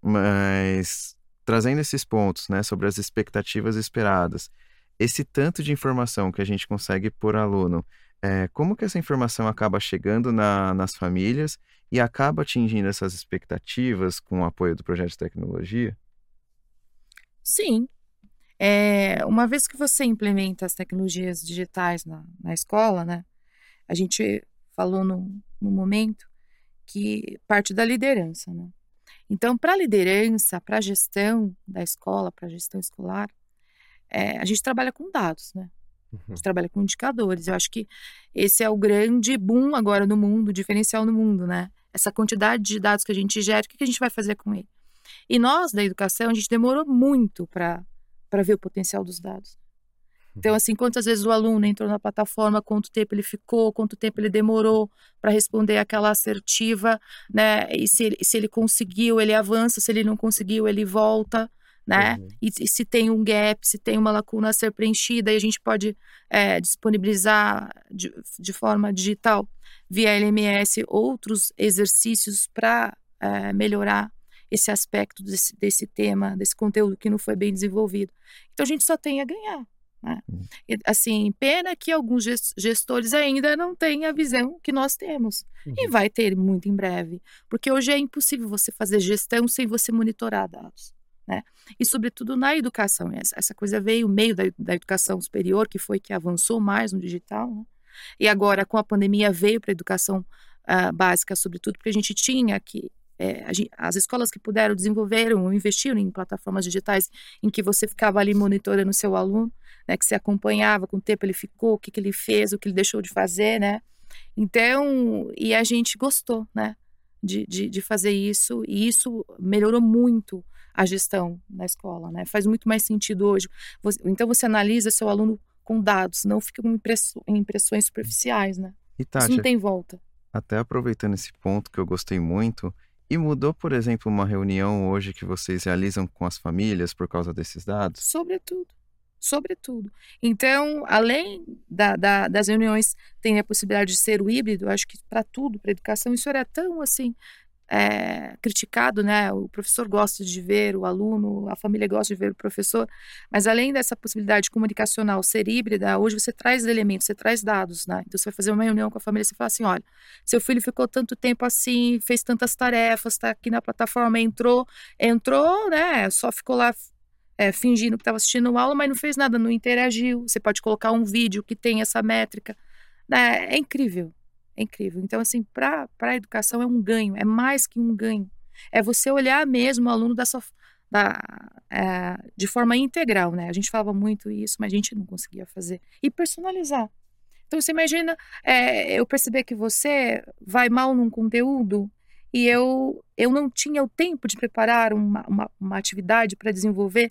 mas trazendo esses pontos né, sobre as expectativas esperadas, esse tanto de informação que a gente consegue por aluno, é, como que essa informação acaba chegando na, nas famílias e acaba atingindo essas expectativas com o apoio do projeto de tecnologia? Sim. É, uma vez que você implementa as tecnologias digitais na, na escola, né, a gente falou no, no momento que parte da liderança, né? Então, para a liderança, para a gestão da escola, para a gestão escolar, é, a gente trabalha com dados, né? A gente uhum. trabalha com indicadores. Eu acho que esse é o grande boom agora no mundo, diferencial no mundo, né? Essa quantidade de dados que a gente gera, o que a gente vai fazer com ele? E nós, da educação, a gente demorou muito para ver o potencial dos dados. Então, assim, quantas vezes o aluno entrou na plataforma, quanto tempo ele ficou, quanto tempo ele demorou para responder aquela assertiva, né? E se ele, se ele conseguiu, ele avança, se ele não conseguiu, ele volta, né? Uhum. E, e, se tem um gap, se tem uma lacuna a ser preenchida, e a gente pode é, disponibilizar de, de, forma digital, via LMS, outros exercícios para é, melhorar esse aspecto desse, desse tema, desse conteúdo que não foi bem desenvolvido. Então, a gente só tem a ganhar. Né? Hum. Assim, pena que alguns gestores ainda não têm a visão que nós temos. Uhum. E vai ter muito em breve. Porque hoje é impossível você fazer gestão sem você monitorar dados. Né? E, sobretudo, na educação. Essa, essa coisa veio meio da, da, educação superior, que foi que avançou mais no digital. Né? E agora, com a pandemia, veio para a educação uh, básica, sobretudo, porque a gente tinha que é, as escolas que puderam desenvolveram ou investiram em plataformas digitais em que você ficava ali monitorando o seu aluno, né, que você acompanhava com o tempo ele ficou, o que, que ele fez, o que ele deixou de fazer, né? Então, e a gente gostou, né, de, de, de fazer isso, e isso melhorou muito a gestão na escola, né? Faz muito mais sentido hoje. Você, então, você analisa seu aluno com dados, não fica com impressões superficiais, né? E, Tati, isso não tem volta. Até aproveitando esse ponto que eu gostei muito, e mudou, por exemplo, uma reunião hoje que vocês realizam com as famílias por causa desses dados? Sobretudo. Sobretudo. Então, além da, da, das reuniões tem a possibilidade de ser o híbrido, acho que para tudo, para educação, isso era tão assim é, criticado, né? O professor gosta de ver o aluno, a família gosta de ver o professor, mas além dessa possibilidade comunicacional ser híbrida, hoje você traz elementos, você traz dados, né? Então você vai fazer uma reunião com a família, você fala assim, olha, seu filho ficou tanto tempo assim, fez tantas tarefas, está aqui na plataforma, entrou, entrou, né? Só ficou lá é, fingindo que estava assistindo aula, mas não fez nada, não interagiu. Você pode colocar um vídeo que tem essa métrica. É, é incrível, é incrível. Então, assim, para a educação é um ganho, é mais que um ganho. É você olhar mesmo o aluno da sua, da, é, de forma integral, né? A gente falava muito isso, mas a gente não conseguia fazer. E personalizar. Então, você imagina é, eu perceber que você vai mal num conteúdo e eu, eu não tinha o tempo de preparar uma, uma, uma atividade para desenvolver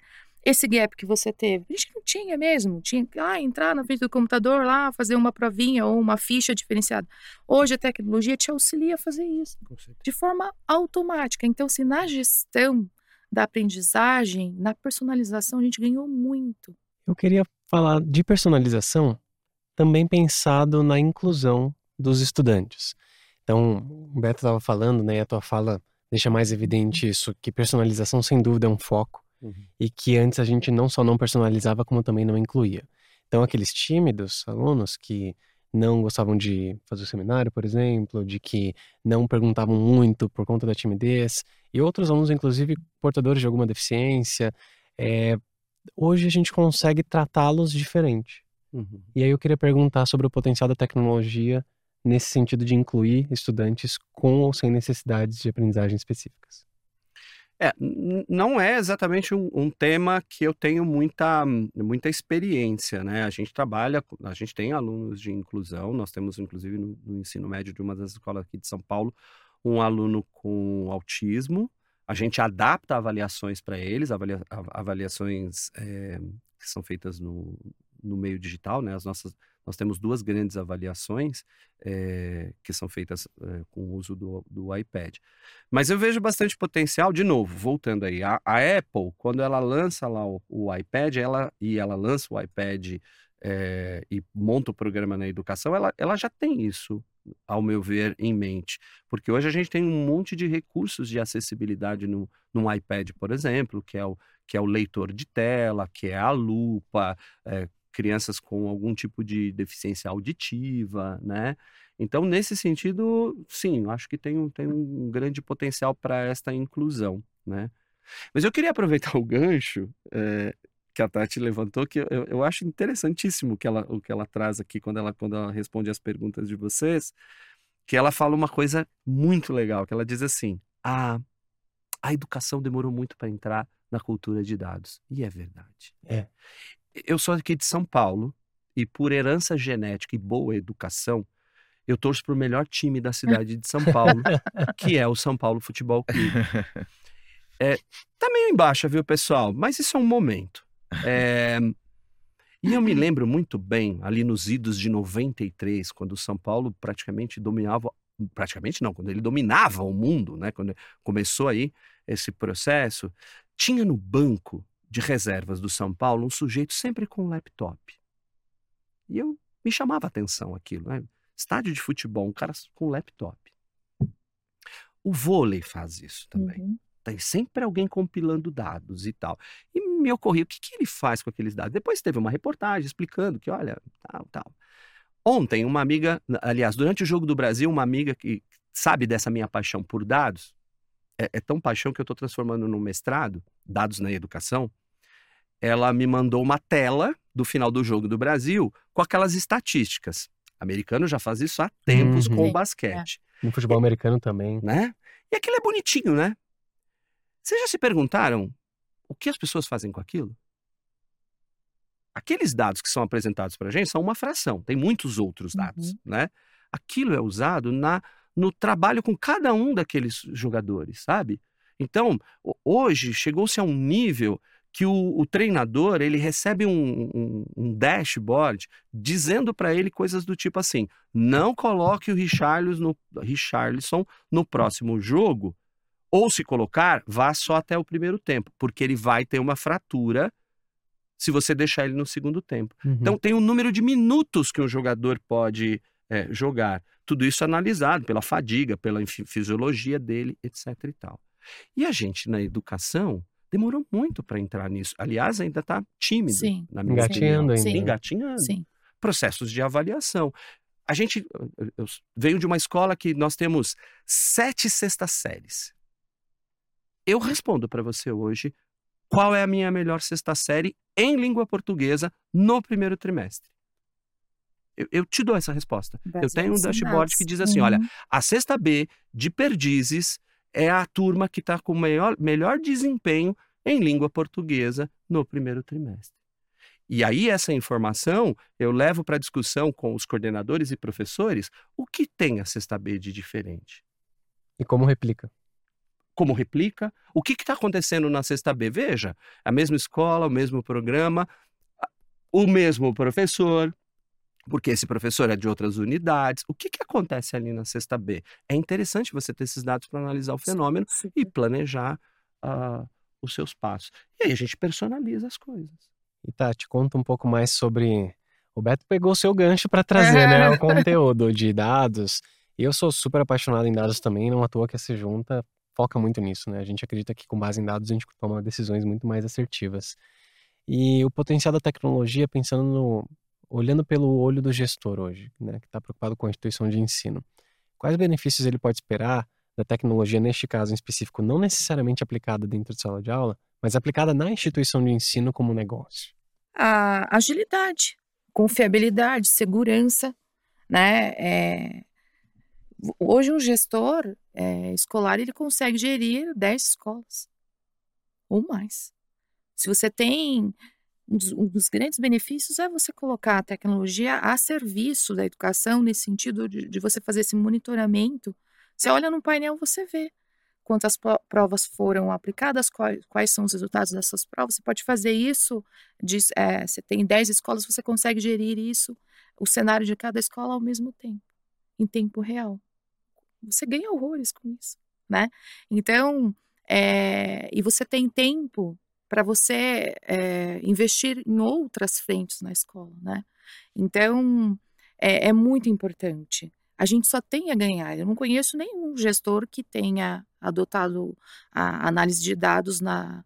esse gap que você teve. A gente não tinha mesmo, tinha que ah, entrar na frente do computador lá, fazer uma provinha ou uma ficha diferenciada. Hoje a tecnologia te auxilia a fazer isso de forma automática. Então, se na gestão da aprendizagem, na personalização, a gente ganhou muito. Eu queria falar de personalização também pensado na inclusão dos estudantes. Então, o Beto estava falando, né, a tua fala deixa mais evidente isso, que personalização sem dúvida é um foco uhum. e que antes a gente não só não personalizava, como também não incluía. Então, aqueles tímidos alunos que não gostavam de fazer o seminário, por exemplo, de que não perguntavam muito por conta da timidez, e outros alunos, inclusive portadores de alguma deficiência, é, hoje a gente consegue tratá-los diferente. Uhum. E aí eu queria perguntar sobre o potencial da tecnologia nesse sentido de incluir estudantes com ou sem necessidades de aprendizagem específicas? É, não é exatamente um, um, tema que eu tenho muita, muita experiência, né? A gente trabalha, a gente tem alunos de inclusão, nós temos inclusive no, no ensino médio de uma das escolas aqui de São Paulo, um aluno com autismo, a gente adapta avaliações para eles, avalia, avaliações é, que são feitas no, no meio digital, né? As nossas nós temos duas grandes avaliações é, que são feitas é, com o uso do, do, iPad. Mas eu vejo bastante potencial, de novo, voltando aí, a, a Apple, quando ela lança lá o, o, iPad, ela, e ela lança o iPad é, e monta o programa na educação, ela, ela já tem isso, ao meu ver, em mente. Porque hoje a gente tem um monte de recursos de acessibilidade no, no iPad, por exemplo, que é o, que é o leitor de tela, que é a lupa, é, crianças com algum tipo de deficiência auditiva, né? Então, nesse sentido, sim, acho que tem um, tem um grande potencial para esta inclusão, né? Mas eu queria aproveitar o gancho é, que a Tati levantou, que eu, eu acho interessantíssimo que ela, o que ela traz aqui quando ela, quando ela responde as perguntas de vocês, que ela fala uma coisa muito legal, que ela diz assim, a, a educação demorou muito para entrar na cultura de dados. E é verdade. É eu sou aqui de São Paulo e por herança genética e boa educação, eu torço para o melhor time da cidade de São Paulo, que é o São Paulo Futebol Clube. É, tá meio embaixo, viu, pessoal? Mas isso é um momento. É, e eu me lembro muito bem, ali nos idos de 93, quando o São Paulo praticamente dominava praticamente não, quando ele dominava o mundo, né? Quando começou aí esse processo, tinha no banco de reservas do São Paulo um sujeito sempre com um laptop. E eu me chamava atenção aquilo, né? Estádio de futebol, um cara com laptop. O vôlei faz isso também. Uhum. Tem sempre alguém compilando dados e tal. E me ocorria, o que, que ele faz com aqueles dados? Depois teve uma reportagem explicando que, olha, tal, tal. Ontem, uma amiga, aliás, durante o Jogo do Brasil, uma amiga que sabe dessa minha paixão por dados, é, é tão paixão que eu estou transformando no mestrado, dados na educação, ela me mandou uma tela do final do jogo do Brasil com aquelas estatísticas. Americano já faz isso há tempos uhum. com o basquete. É. No futebol americano também. Né? E aquilo é bonitinho, né? Vocês já se perguntaram o que as pessoas fazem com aquilo? Aqueles dados que são apresentados para a gente são uma fração, tem muitos outros dados, uhum. né? Aquilo é usado na no trabalho com cada um daqueles jogadores, sabe? Então, hoje chegou-se a um nível que o, o, treinador ele recebe um, um, um dashboard dizendo para ele coisas do tipo assim: não coloque o Richarlison no, Richarlison no próximo jogo, ou se colocar, vá só até o primeiro tempo, porque ele vai ter uma fratura se você deixar ele no segundo tempo. Uhum. Então tem um número de minutos que um jogador pode é, jogar. Tudo isso analisado pela fadiga, pela fisiologia dele, etc. e tal. E a gente, na educação, demorou muito para entrar nisso. Aliás, ainda está tímido, Sim. na minha Engatinhando ainda. Sim. Engatinhando. Sim. Processos de avaliação. A gente eu venho de uma escola que nós temos sete sextas séries. Eu respondo para você hoje qual é a minha melhor sexta série em língua portuguesa no primeiro trimestre. Eu, eu te dou essa resposta. eu tenho um dashboard que diz assim: uhum. olha, a sexta B de Perdizes é a turma que está com o melhor, melhor desempenho em língua portuguesa no primeiro trimestre. E aí, essa informação eu levo para discussão com os coordenadores e professores o que tem a sexta B de diferente. E como replica? Como replica? O que está acontecendo na sexta B? Veja, a mesma escola, o mesmo programa, o mesmo professor, porque esse professor é de outras unidades. O que, que acontece ali na sexta B? É interessante você ter esses dados para analisar o fenômeno sim, sim. e planejar uh, os seus passos. E aí a gente personaliza as coisas. E tá, te conta um pouco mais sobre. O Beto pegou o seu gancho para trazer né, o conteúdo de dados. E eu sou super apaixonado em dados também, não à toa que a Se Junta foca muito nisso, né? A gente acredita que com base em dados a gente toma decisões muito mais assertivas. E o potencial da tecnologia, pensando no, olhando pelo olho do gestor hoje, né, que está preocupado com a instituição de ensino, quais benefícios ele pode esperar da tecnologia, neste caso em específico, não necessariamente aplicada dentro de sala de aula, mas aplicada na instituição de ensino como negócio? A agilidade, confiabilidade, segurança, né? É... Hoje um gestor é, escolar ele consegue gerir 10 escolas ou mais. Se você tem um dos, um dos, grandes benefícios é você colocar a tecnologia a serviço da educação, nesse sentido de, de você fazer esse monitoramento. Você olha no painel, você vê quantas provas foram aplicadas, quais, quais, são os resultados dessas provas. Você pode fazer isso, de, é, você tem 10 escolas, você consegue gerir isso, o cenário de cada escola ao mesmo tempo, em tempo real. Você ganha horrores com isso, né? Então, é, e você tem tempo para você é, investir em outras frentes na escola, né? Então, é, é, muito importante. A gente só tem a ganhar. Eu não conheço nenhum gestor que tenha adotado a análise de dados na,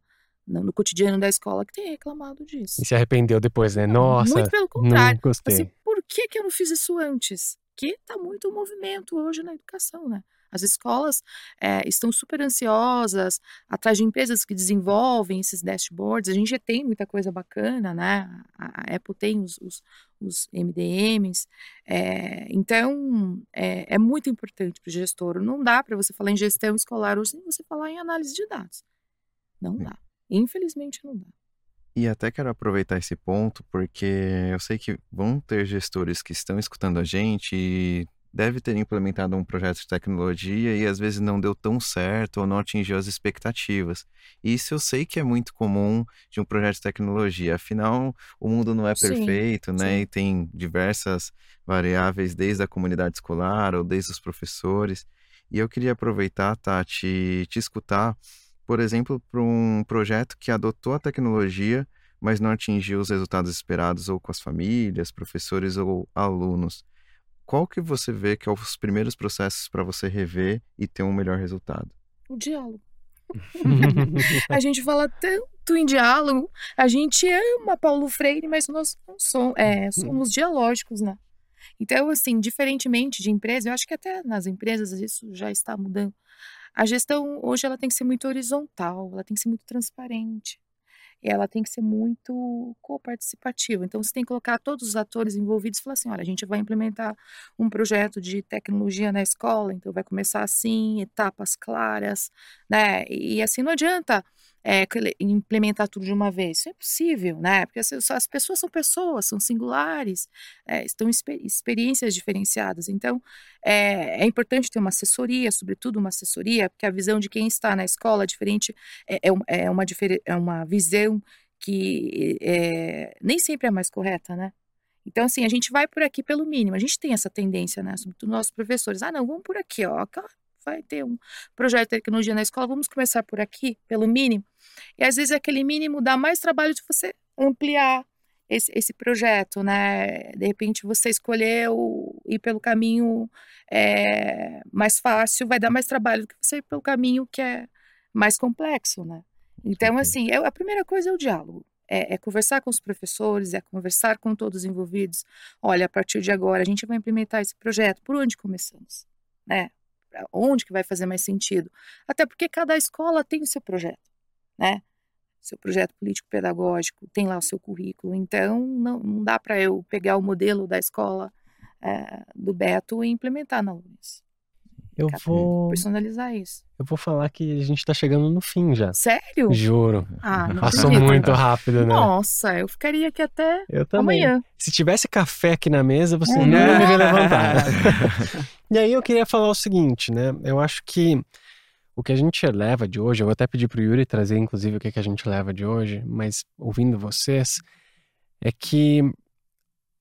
no cotidiano da escola que tenha reclamado disso. E se arrependeu depois, né? Nossa, muito pelo contrário. Não gostei. Assim, por que, que eu não fiz isso antes? Que está muito movimento hoje na educação, né? As escolas é, estão super ansiosas, atrás de empresas que desenvolvem esses dashboards. A gente já tem muita coisa bacana, né? A, Apple tem os, os, os MDMs. É, então, é, é, muito importante para o gestor. Não dá para você falar em gestão escolar hoje sem você falar em análise de dados. Não dá. Infelizmente, não dá. E até quero aproveitar esse ponto, porque eu sei que vão ter gestores que estão escutando a gente e deve ter implementado um projeto de tecnologia e às vezes não deu tão certo ou não atingiu as expectativas. Isso eu sei que é muito comum de um projeto de tecnologia. Afinal, o mundo não é perfeito, sim, né? Sim. E tem diversas variáveis desde a comunidade escolar ou desde os professores. E eu queria aproveitar, Tati, te escutar, por exemplo, para um projeto que adotou a tecnologia, mas não atingiu os resultados esperados ou com as famílias, professores ou alunos qual que você vê que é os primeiros processos para você rever e ter um melhor resultado? O diálogo. a gente fala tanto em diálogo, a gente ama Paulo Freire, mas nós não somos, é, somos dialógicos, né? Então, assim, diferentemente de empresa, eu acho que até nas empresas isso já está mudando. A gestão hoje ela tem que ser muito horizontal, ela tem que ser muito transparente ela tem que ser muito coparticipativa. Então, você tem que colocar todos os atores envolvidos e falar assim: olha, a gente vai implementar um projeto de tecnologia na escola, então vai começar assim, etapas claras, né? E assim não adianta é, implementar tudo de uma vez. Isso é impossível, né? Porque as, as pessoas são pessoas, são singulares, é, estão exper experiências diferenciadas. Então, é, é, importante ter uma assessoria, sobretudo uma assessoria, porque a visão de quem está na escola é diferente, é, é, é uma, é uma visão que nem sempre é mais correta, né? Então, assim, a gente vai por aqui pelo mínimo. A gente tem essa tendência, né? Sobretudo nossos professores. Ah, não, vamos por aqui, ó vai ter um projeto de tecnologia na escola, vamos começar por aqui, pelo mínimo. E às vezes aquele mínimo dá mais trabalho de você ampliar esse, esse projeto, né? De repente você escolheu ir pelo caminho é, mais fácil, vai dar mais trabalho do que você ir pelo caminho que é mais complexo, né? Então, assim, é, a primeira coisa é o diálogo. É, é, conversar com os professores, é conversar com todos os envolvidos. Olha, a partir de agora a gente vai implementar esse projeto. Por onde começamos? Né? Onde que vai fazer mais sentido. Até porque cada escola tem o seu projeto, né? seu projeto político-pedagógico, tem lá o seu currículo. Então, não, não dá para eu pegar o modelo da escola é, do Beto e implementar na UNES. Eu vou personalizar isso. Eu vou falar que a gente está chegando no fim já. Sério? Juro. Ah, não Passou acredito. muito rápido, né? Nossa, eu ficaria aqui até eu também. amanhã. Se tivesse café aqui na mesa, você É. não ia levantar. e aí eu queria falar o seguinte, né? Eu acho que o que a gente leva de hoje, eu vou até pedir pro Yuri trazer, inclusive, o que, que a gente leva de hoje, mas ouvindo vocês, é que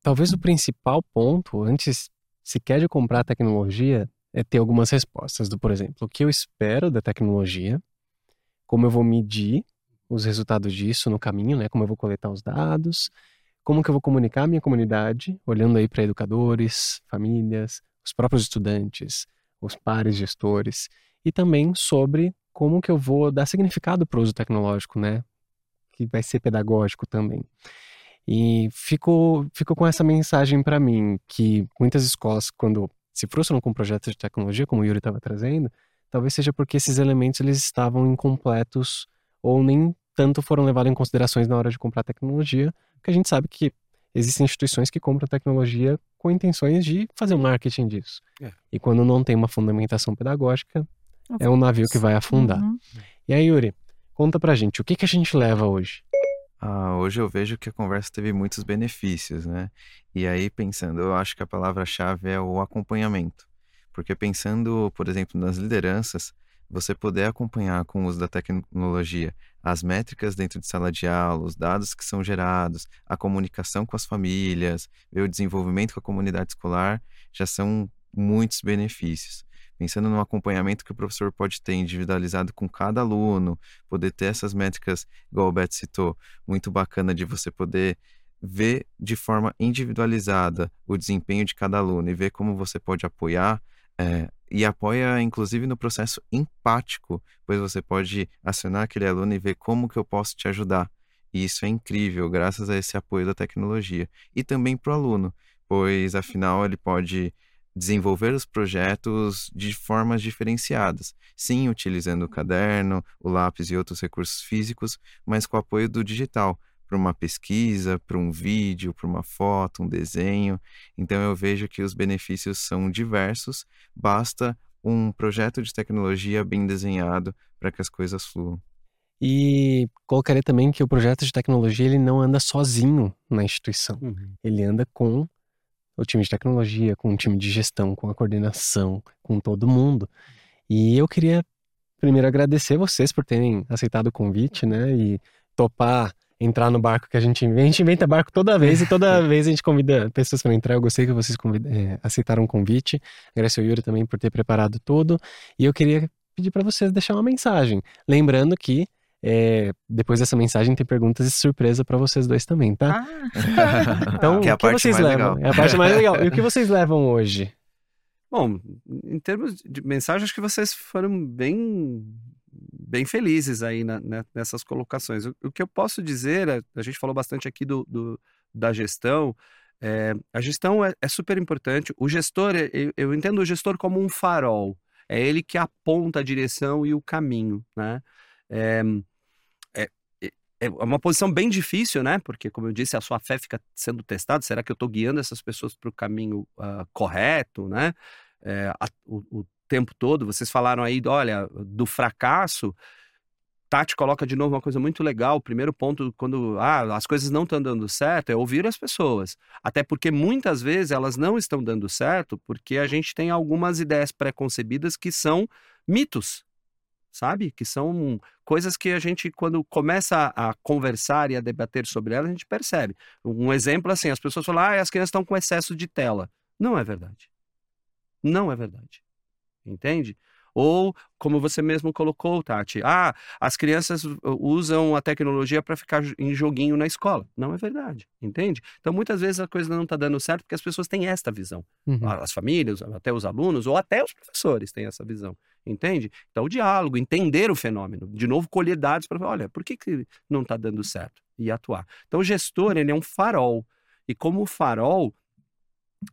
talvez o principal ponto, antes sequer de comprar tecnologia, é ter algumas respostas do, por exemplo, o que eu espero da tecnologia, como eu vou medir os resultados disso no caminho, né? Como eu vou coletar os dados, como que eu vou comunicar a minha comunidade, olhando aí para educadores, famílias, os próprios estudantes, os pares gestores, e também sobre como que eu vou dar significado para o uso tecnológico, né? Que vai ser pedagógico também. E ficou, ficou com essa mensagem para mim, que muitas escolas, quando se frustram com projetos de tecnologia, como o Yuri estava trazendo, talvez seja porque esses elementos eles estavam incompletos ou nem tanto foram levados em considerações na hora de comprar tecnologia, porque a gente sabe que existem instituições que compram tecnologia com intenções de fazer um marketing disso. É. E quando não tem uma fundamentação pedagógica, é um navio que vai afundar. Uhum. E aí, Yuri, conta pra gente, o que, que a gente leva hoje? Ah, hoje eu vejo que a conversa teve muitos benefícios, né? E aí, pensando, eu acho que a palavra-chave é o acompanhamento. Porque pensando, por exemplo, nas lideranças, você poder acompanhar com o uso da tecnologia as métricas dentro de sala de aula, os dados que são gerados, a comunicação com as famílias, o desenvolvimento com a comunidade escolar, já são muitos benefícios. Pensando no acompanhamento que o professor pode ter individualizado com cada aluno, poder ter essas métricas, igual o Beto citou, muito bacana de você poder ver de forma individualizada o desempenho de cada aluno e ver como você pode apoiar é, e apoia inclusive no processo empático, pois você pode acionar aquele aluno e ver como que eu posso te ajudar. E isso é incrível, graças a esse apoio da tecnologia. E também para o aluno, pois afinal ele pode desenvolver os projetos de formas diferenciadas. Sim, utilizando o caderno, o lápis e outros recursos físicos, mas com o apoio do digital, para uma pesquisa, para um vídeo, para uma foto, um desenho. Então eu vejo que os benefícios são diversos, basta um projeto de tecnologia bem desenhado para que as coisas fluam. E colocaria também que o projeto de tecnologia ele não anda sozinho na instituição. Uhum. Ele anda com o time de tecnologia, com o time de gestão, com a coordenação, com todo mundo. E eu queria primeiro agradecer vocês por terem aceitado o convite, né? E topar entrar no barco que a gente inventa. A gente inventa barco toda vez e toda vez a gente convida pessoas para entrar. Eu gostei que vocês convida, é, aceitaram o convite. Agradeço ao Yuri também por ter preparado tudo. E eu queria pedir para vocês deixar uma mensagem. Lembrando que é, depois dessa mensagem tem perguntas e surpresa para vocês dois também, tá? Ah. Então, Que é a o que parte vocês mais levam? legal. É a parte mais legal. E o que vocês levam hoje? Bom, em termos de mensagem, acho que vocês foram bem, bem felizes aí na- né, nessas colocações. O, o que eu posso dizer, é- a gente falou bastante aqui do, do- da gestão, é, a gestão é, é super importante. O gestor, é- eu, eu entendo o gestor como um farol. É ele que aponta a direção e o caminho, né? É, é- uma posição bem difícil, né? Porque, como eu disse, a sua fé fica sendo testada. Será que eu estou guiando essas pessoas para o caminho ah, correto, né? É, a- o, o tempo todo. Vocês falaram aí, olha, do fracasso. Tati coloca de novo uma coisa muito legal. O primeiro ponto, quando ah, as coisas não estão dando certo, é ouvir as pessoas. Até porque muitas vezes elas não estão dando certo porque a gente tem algumas ideias pré-concebidas que são mitos, sabe? Que são coisas que a gente, quando começa a conversar e a debater sobre elas, a gente percebe. Um exemplo assim: as pessoas falam, ah, as crianças estão com excesso de tela. Não é verdade. Não é verdade. Entende? Ou, como você mesmo colocou, Tati, ah, as crianças usam a tecnologia para ficar em joguinho na escola. Não é verdade, entende? Então, muitas vezes a coisa não está dando certo porque as pessoas têm esta visão. Uhum. As famílias, até os alunos, ou até os professores têm essa visão, entende? Então, o diálogo, entender o fenômeno, de novo, colher dados para olha, por que, que não está dando certo? E atuar. Então, o gestor, ele é um farol. E como farol,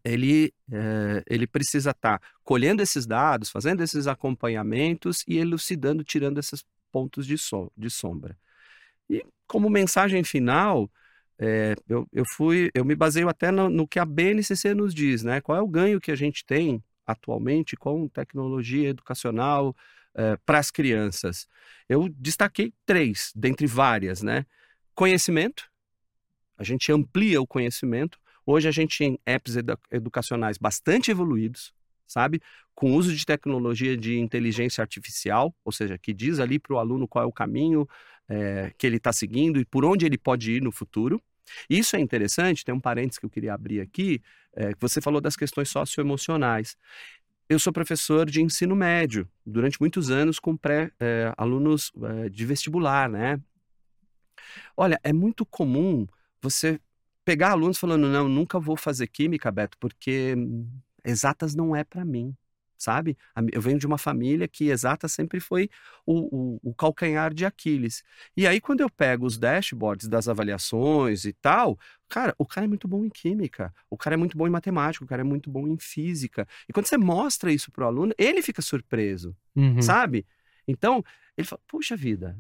ele, eh, ele precisa estar colhendo esses dados, fazendo esses acompanhamentos e elucidando, tirando esses pontos de, so- de sombra. E como mensagem final, é, eu, eu fui, eu me baseio até no, no, que a BNCC nos diz, né? Qual é o ganho que a gente tem atualmente com tecnologia educacional é, para as crianças? Eu destaquei três, dentre várias, né? Conhecimento, a gente amplia o conhecimento. Hoje a gente tem apps edu educacionais bastante evoluídos, sabe? Com uso de tecnologia de inteligência artificial, ou seja, que diz ali para o aluno qual é o caminho é, que ele está seguindo e por onde ele pode ir no futuro. Isso é interessante, tem um parênteses que eu queria abrir aqui, é, você falou das questões socioemocionais. Eu sou professor de ensino médio, durante muitos anos com pré, é, alunos é, de vestibular, né? Olha, é muito comum você pegar alunos falando, não, nunca vou fazer química, Beto, porque exatas não é para mim sabe? Eu venho de uma família que exata sempre foi o, o, o, calcanhar de Aquiles. E aí, quando eu pego os dashboards das avaliações e tal, cara, o cara é muito bom em química, o cara é muito bom em matemática, o cara é muito bom em física. E quando você mostra isso pro aluno, ele fica surpreso, uhum. sabe? Então, ele fala, puxa vida,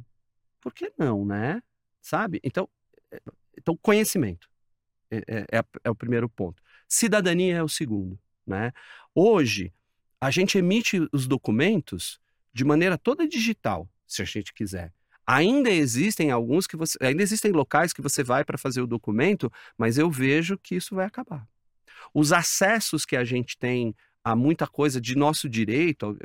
por que não, né? Sabe? Então, eh, então conhecimento é, é, é, é o primeiro ponto. Cidadania é o segundo, né? Hoje, a gente emite os documentos de maneira toda digital, se a gente quiser. Ainda existem alguns que você, ainda existem locais que você vai para fazer o documento, mas eu vejo que isso vai acabar. Os acessos que a gente tem a muita coisa de nosso direito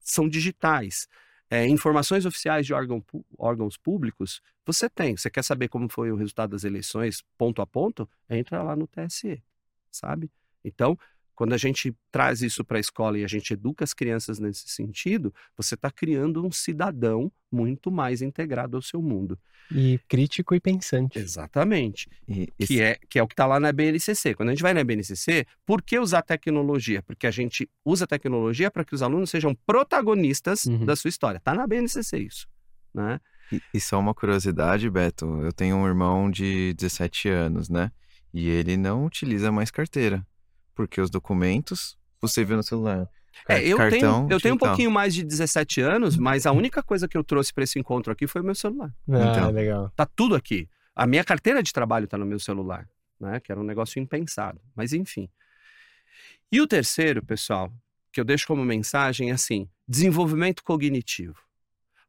são digitais. É, informações oficiais de órgão, órgãos públicos, você tem. Você quer saber como foi o resultado das eleições ponto a ponto? Entra lá no TSE, sabe? Então, quando a gente traz isso para a escola e a gente educa as crianças nesse sentido, você está criando um cidadão muito mais integrado ao seu mundo. E crítico e pensante. Exatamente. E, que, é, que é o que está lá na BNCC. Quando a gente vai na BNCC, por que usar tecnologia? Porque a gente usa tecnologia para que os alunos sejam protagonistas uhum. da sua história. Está na BNCC isso. Né? E, e só uma curiosidade, Beto. Eu tenho um irmão de 17 anos, né? E ele não utiliza mais carteira porque os documentos você vê no celular. É, eu tenho, eu tenho um pouquinho mais de 17 anos, mas a única coisa que eu trouxe para esse encontro aqui foi o meu celular. Ah, então, legal. Tá tudo aqui. A minha carteira de trabalho tá no meu celular, né? Que era um negócio impensado. Mas enfim. E o terceiro, pessoal, que eu deixo como mensagem é assim: desenvolvimento cognitivo.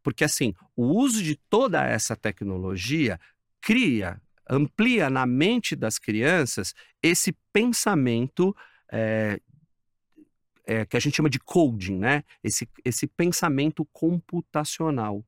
Porque assim, o uso de toda essa tecnologia cria amplia na mente das crianças esse pensamento é, é, que a gente chama de coding, né? Esse, esse pensamento computacional,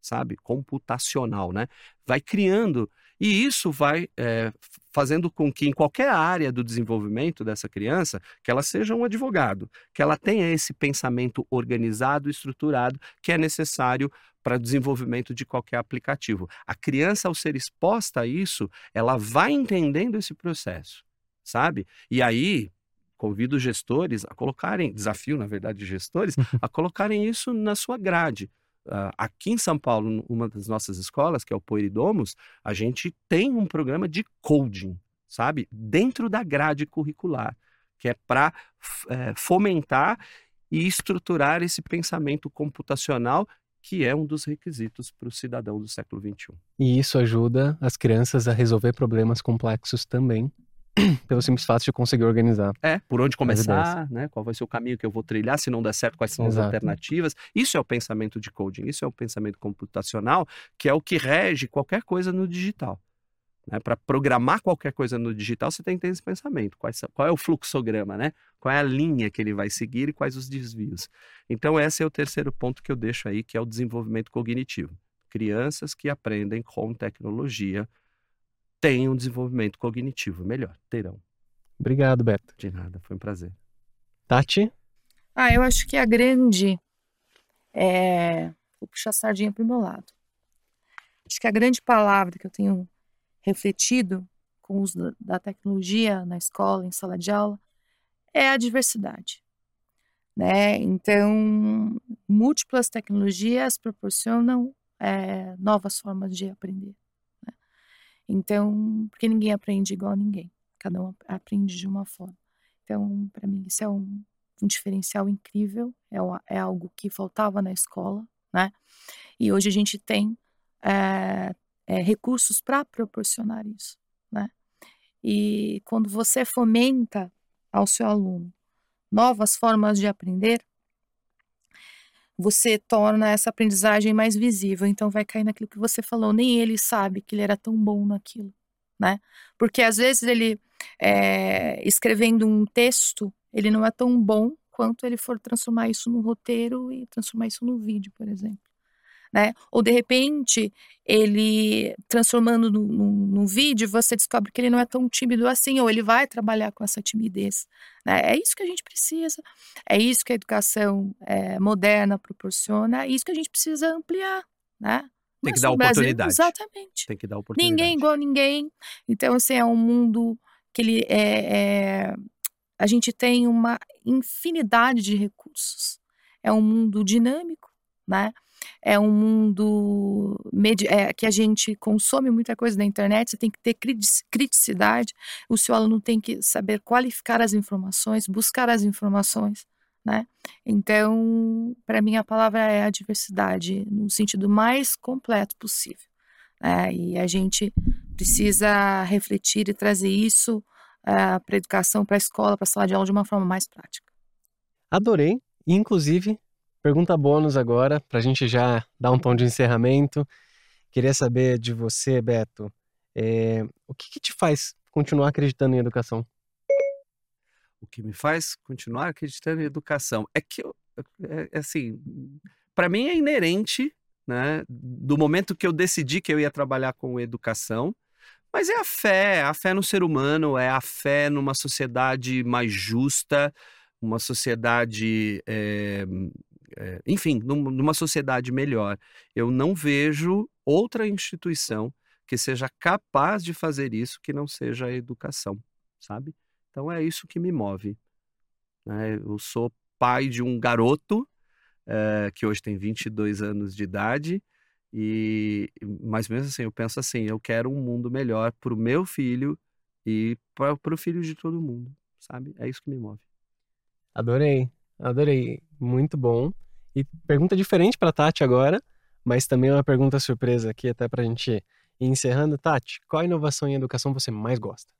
sabe? Computacional, né? Vai criando e isso vai é, fazendo com que em qualquer área do desenvolvimento dessa criança, que ela seja um advogado, que ela tenha esse pensamento organizado, estruturado, que é necessário para o desenvolvimento de qualquer aplicativo. A criança, ao ser exposta a isso, ela vai entendendo esse processo, sabe? E aí, convido gestores a colocarem, desafio, na verdade, gestores, a colocarem isso na sua grade. Uh, aqui em São Paulo, uma das nossas escolas, que é o Poiridomos, a gente tem um programa de coding, sabe? Dentro da grade curricular, que é para é, fomentar e estruturar esse pensamento computacional que é um dos requisitos para o cidadão do século XXI. E isso ajuda as crianças a resolver problemas complexos também, pelo simples fato de conseguir organizar. É, por onde começar, né? Qual vai ser o caminho que eu vou trilhar, se não der certo, quais são Exato. as alternativas. Isso é o pensamento de coding, isso é o pensamento computacional, que é o que rege qualquer coisa no digital. Né? Para programar qualquer coisa no digital, você tem que ter esse pensamento. Qual, qual é o fluxograma, né? Qual é a linha que ele vai seguir e quais os desvios. Então, esse é o terceiro ponto que eu deixo aí, que é o desenvolvimento cognitivo. Crianças que aprendem com tecnologia têm um desenvolvimento cognitivo melhor, terão. Obrigado, Beto. De nada, foi um prazer. Tati? Ah, eu acho que a grande. É... Vou puxar a sardinha para o meu lado. Acho que a grande palavra que eu tenho refletido com o uso da tecnologia na escola, em sala de aula, é a diversidade. Né? Então, múltiplas tecnologias proporcionam é, novas formas de aprender. Então, porque ninguém aprende igual a ninguém, cada um aprende de uma forma. Então, para mim, isso é um, um diferencial incrível, é, é, algo que faltava na escola, né? E hoje a gente tem é, é, recursos para proporcionar isso, né? E quando você fomenta ao seu aluno novas formas de aprender, você torna essa aprendizagem mais visível. Então vai cair naquilo que você falou, nem ele sabe que ele era tão bom naquilo, né? Porque às vezes ele é, escrevendo um texto, ele não é tão bom quanto ele for transformar isso no roteiro e transformar isso no vídeo, por exemplo né? Ou de repente ele transformando num, num, vídeo, você descobre que ele não é tão tímido assim, ou ele vai trabalhar com essa timidez. Né? É isso que a gente precisa, é isso que a educação é, moderna proporciona, é isso que a gente precisa ampliar, né? Tem que dar oportunidade. Brasil, exatamente. Tem que dar oportunidade. Ninguém igual ninguém. Então, assim, é um mundo que ele é, é a gente tem uma infinidade de recursos. É um mundo dinâmico, né? É um mundo é, que a gente consome muita coisa na internet, você tem que ter criticidade, o seu aluno tem que saber qualificar as informações, buscar as informações, né? Então, para mim, a palavra é a diversidade, no sentido mais completo possível. Né? E a gente precisa refletir e trazer isso eh, para a educação, para a escola, para a sala de aula de uma forma mais prática. Adorei, inclusive Pergunta bônus agora, para a gente já dar um tom de encerramento. Queria saber de você, Beto, é, o que, que te faz continuar acreditando em educação? O que me faz continuar acreditando em educação é que, é, é assim, para mim é inerente, né, do momento que eu decidi que eu ia trabalhar com educação, mas é a fé, a fé no ser humano, é a fé numa sociedade mais justa, uma sociedade é, é, enfim, numa sociedade melhor. Eu não vejo outra instituição que seja capaz de fazer isso que não seja a educação, sabe? Então é isso que me move. Né? Eu sou pai de um garoto é, que hoje tem 22 anos de idade e ou menos assim eu penso assim eu quero um mundo melhor para o meu filho e para o filho de todo mundo sabe é isso que me move adorei adorei muito bom e pergunta diferente para Tati agora, mas também é uma pergunta surpresa aqui, até para a gente ir encerrando. Tati, qual inovação em educação você mais gosta?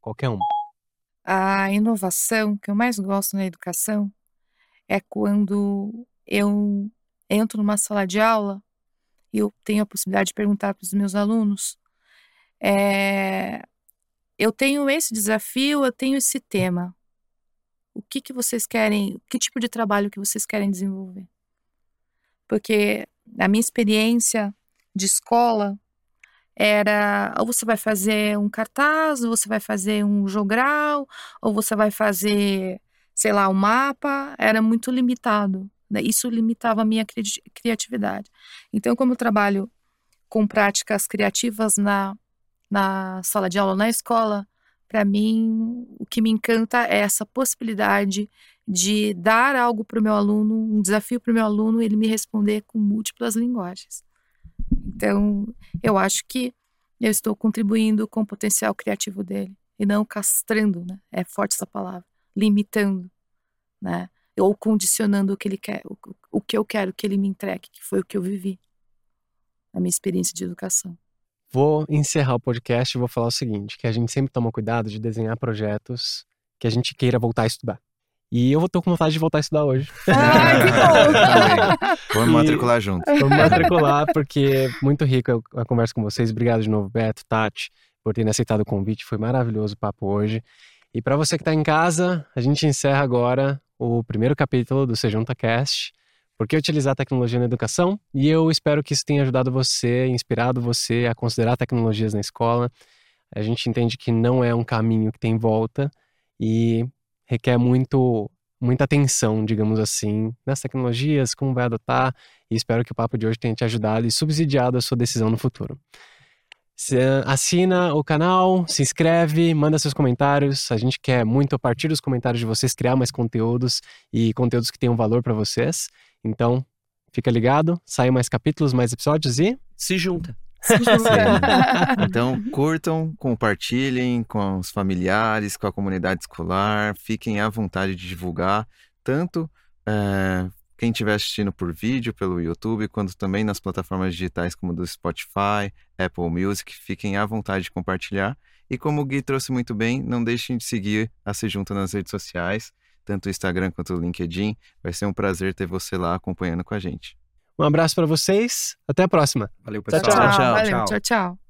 Qualquer uma. A inovação que eu mais gosto na educação é quando eu entro numa sala de aula e eu tenho a possibilidade de perguntar para os meus alunos. É, eu tenho esse desafio, eu tenho esse tema o que, que vocês querem, que tipo de trabalho que vocês querem desenvolver. Porque a minha experiência de escola era ou você vai fazer um cartaz, ou você vai fazer um jogral, ou você vai fazer, sei lá, um mapa, era muito limitado. Né? Isso limitava a minha cri criatividade. Então, como eu trabalho com práticas criativas na, na sala de aula, na escola, para mim, o que me encanta é essa possibilidade de dar algo para o meu aluno, um desafio para o meu aluno, ele me responder com múltiplas linguagens. Então, eu acho que eu estou contribuindo com o potencial criativo dele e não castrando, né? É forte essa palavra, limitando, né? Ou condicionando o que ele quer, o, o que eu quero que ele me entregue, que foi o que eu vivi na minha experiência de educação. Vou encerrar o podcast e vou falar o seguinte, que a gente sempre toma cuidado de desenhar projetos que a gente queira voltar a estudar. E eu tô com vontade de voltar a estudar hoje. Ai, que bom! Vamos matricular junto. Vamos matricular, porque muito rico a conversa com vocês. Obrigado de novo, Beto, Tati, por terem aceitado o convite. Foi maravilhoso o papo hoje. E para você que está em casa, a gente encerra agora o primeiro capítulo do Sejunta Cast. Por que utilizar a tecnologia na educação? E eu espero que isso tenha ajudado você, inspirado você a considerar tecnologias na escola. A gente entende que não é um caminho que tem volta e requer muito muita atenção, digamos assim, nas tecnologias, como vai adotar, e espero que o papo de hoje tenha te ajudado e subsidiado a sua decisão no futuro. Assina o canal, se inscreve, manda seus comentários. A gente quer muito, a partir dos comentários de vocês, criar mais conteúdos e conteúdos que tenham valor para vocês. Então, fica ligado, saem mais capítulos, mais episódios e. Se junta. Se junta. então, curtam, compartilhem com os familiares, com a comunidade escolar, fiquem à vontade de divulgar, tanto é, quem estiver assistindo por vídeo pelo YouTube, quanto também nas plataformas digitais como do Spotify, Apple Music, fiquem à vontade de compartilhar. E como o Gui trouxe muito bem, não deixem de seguir a Se Junta nas redes sociais, tanto o Instagram quanto o LinkedIn. Vai ser um prazer ter você lá acompanhando com a gente. Um abraço para vocês, até a próxima. Valeu, Tchau, pessoal. tchau. Valeu, tchau, tchau.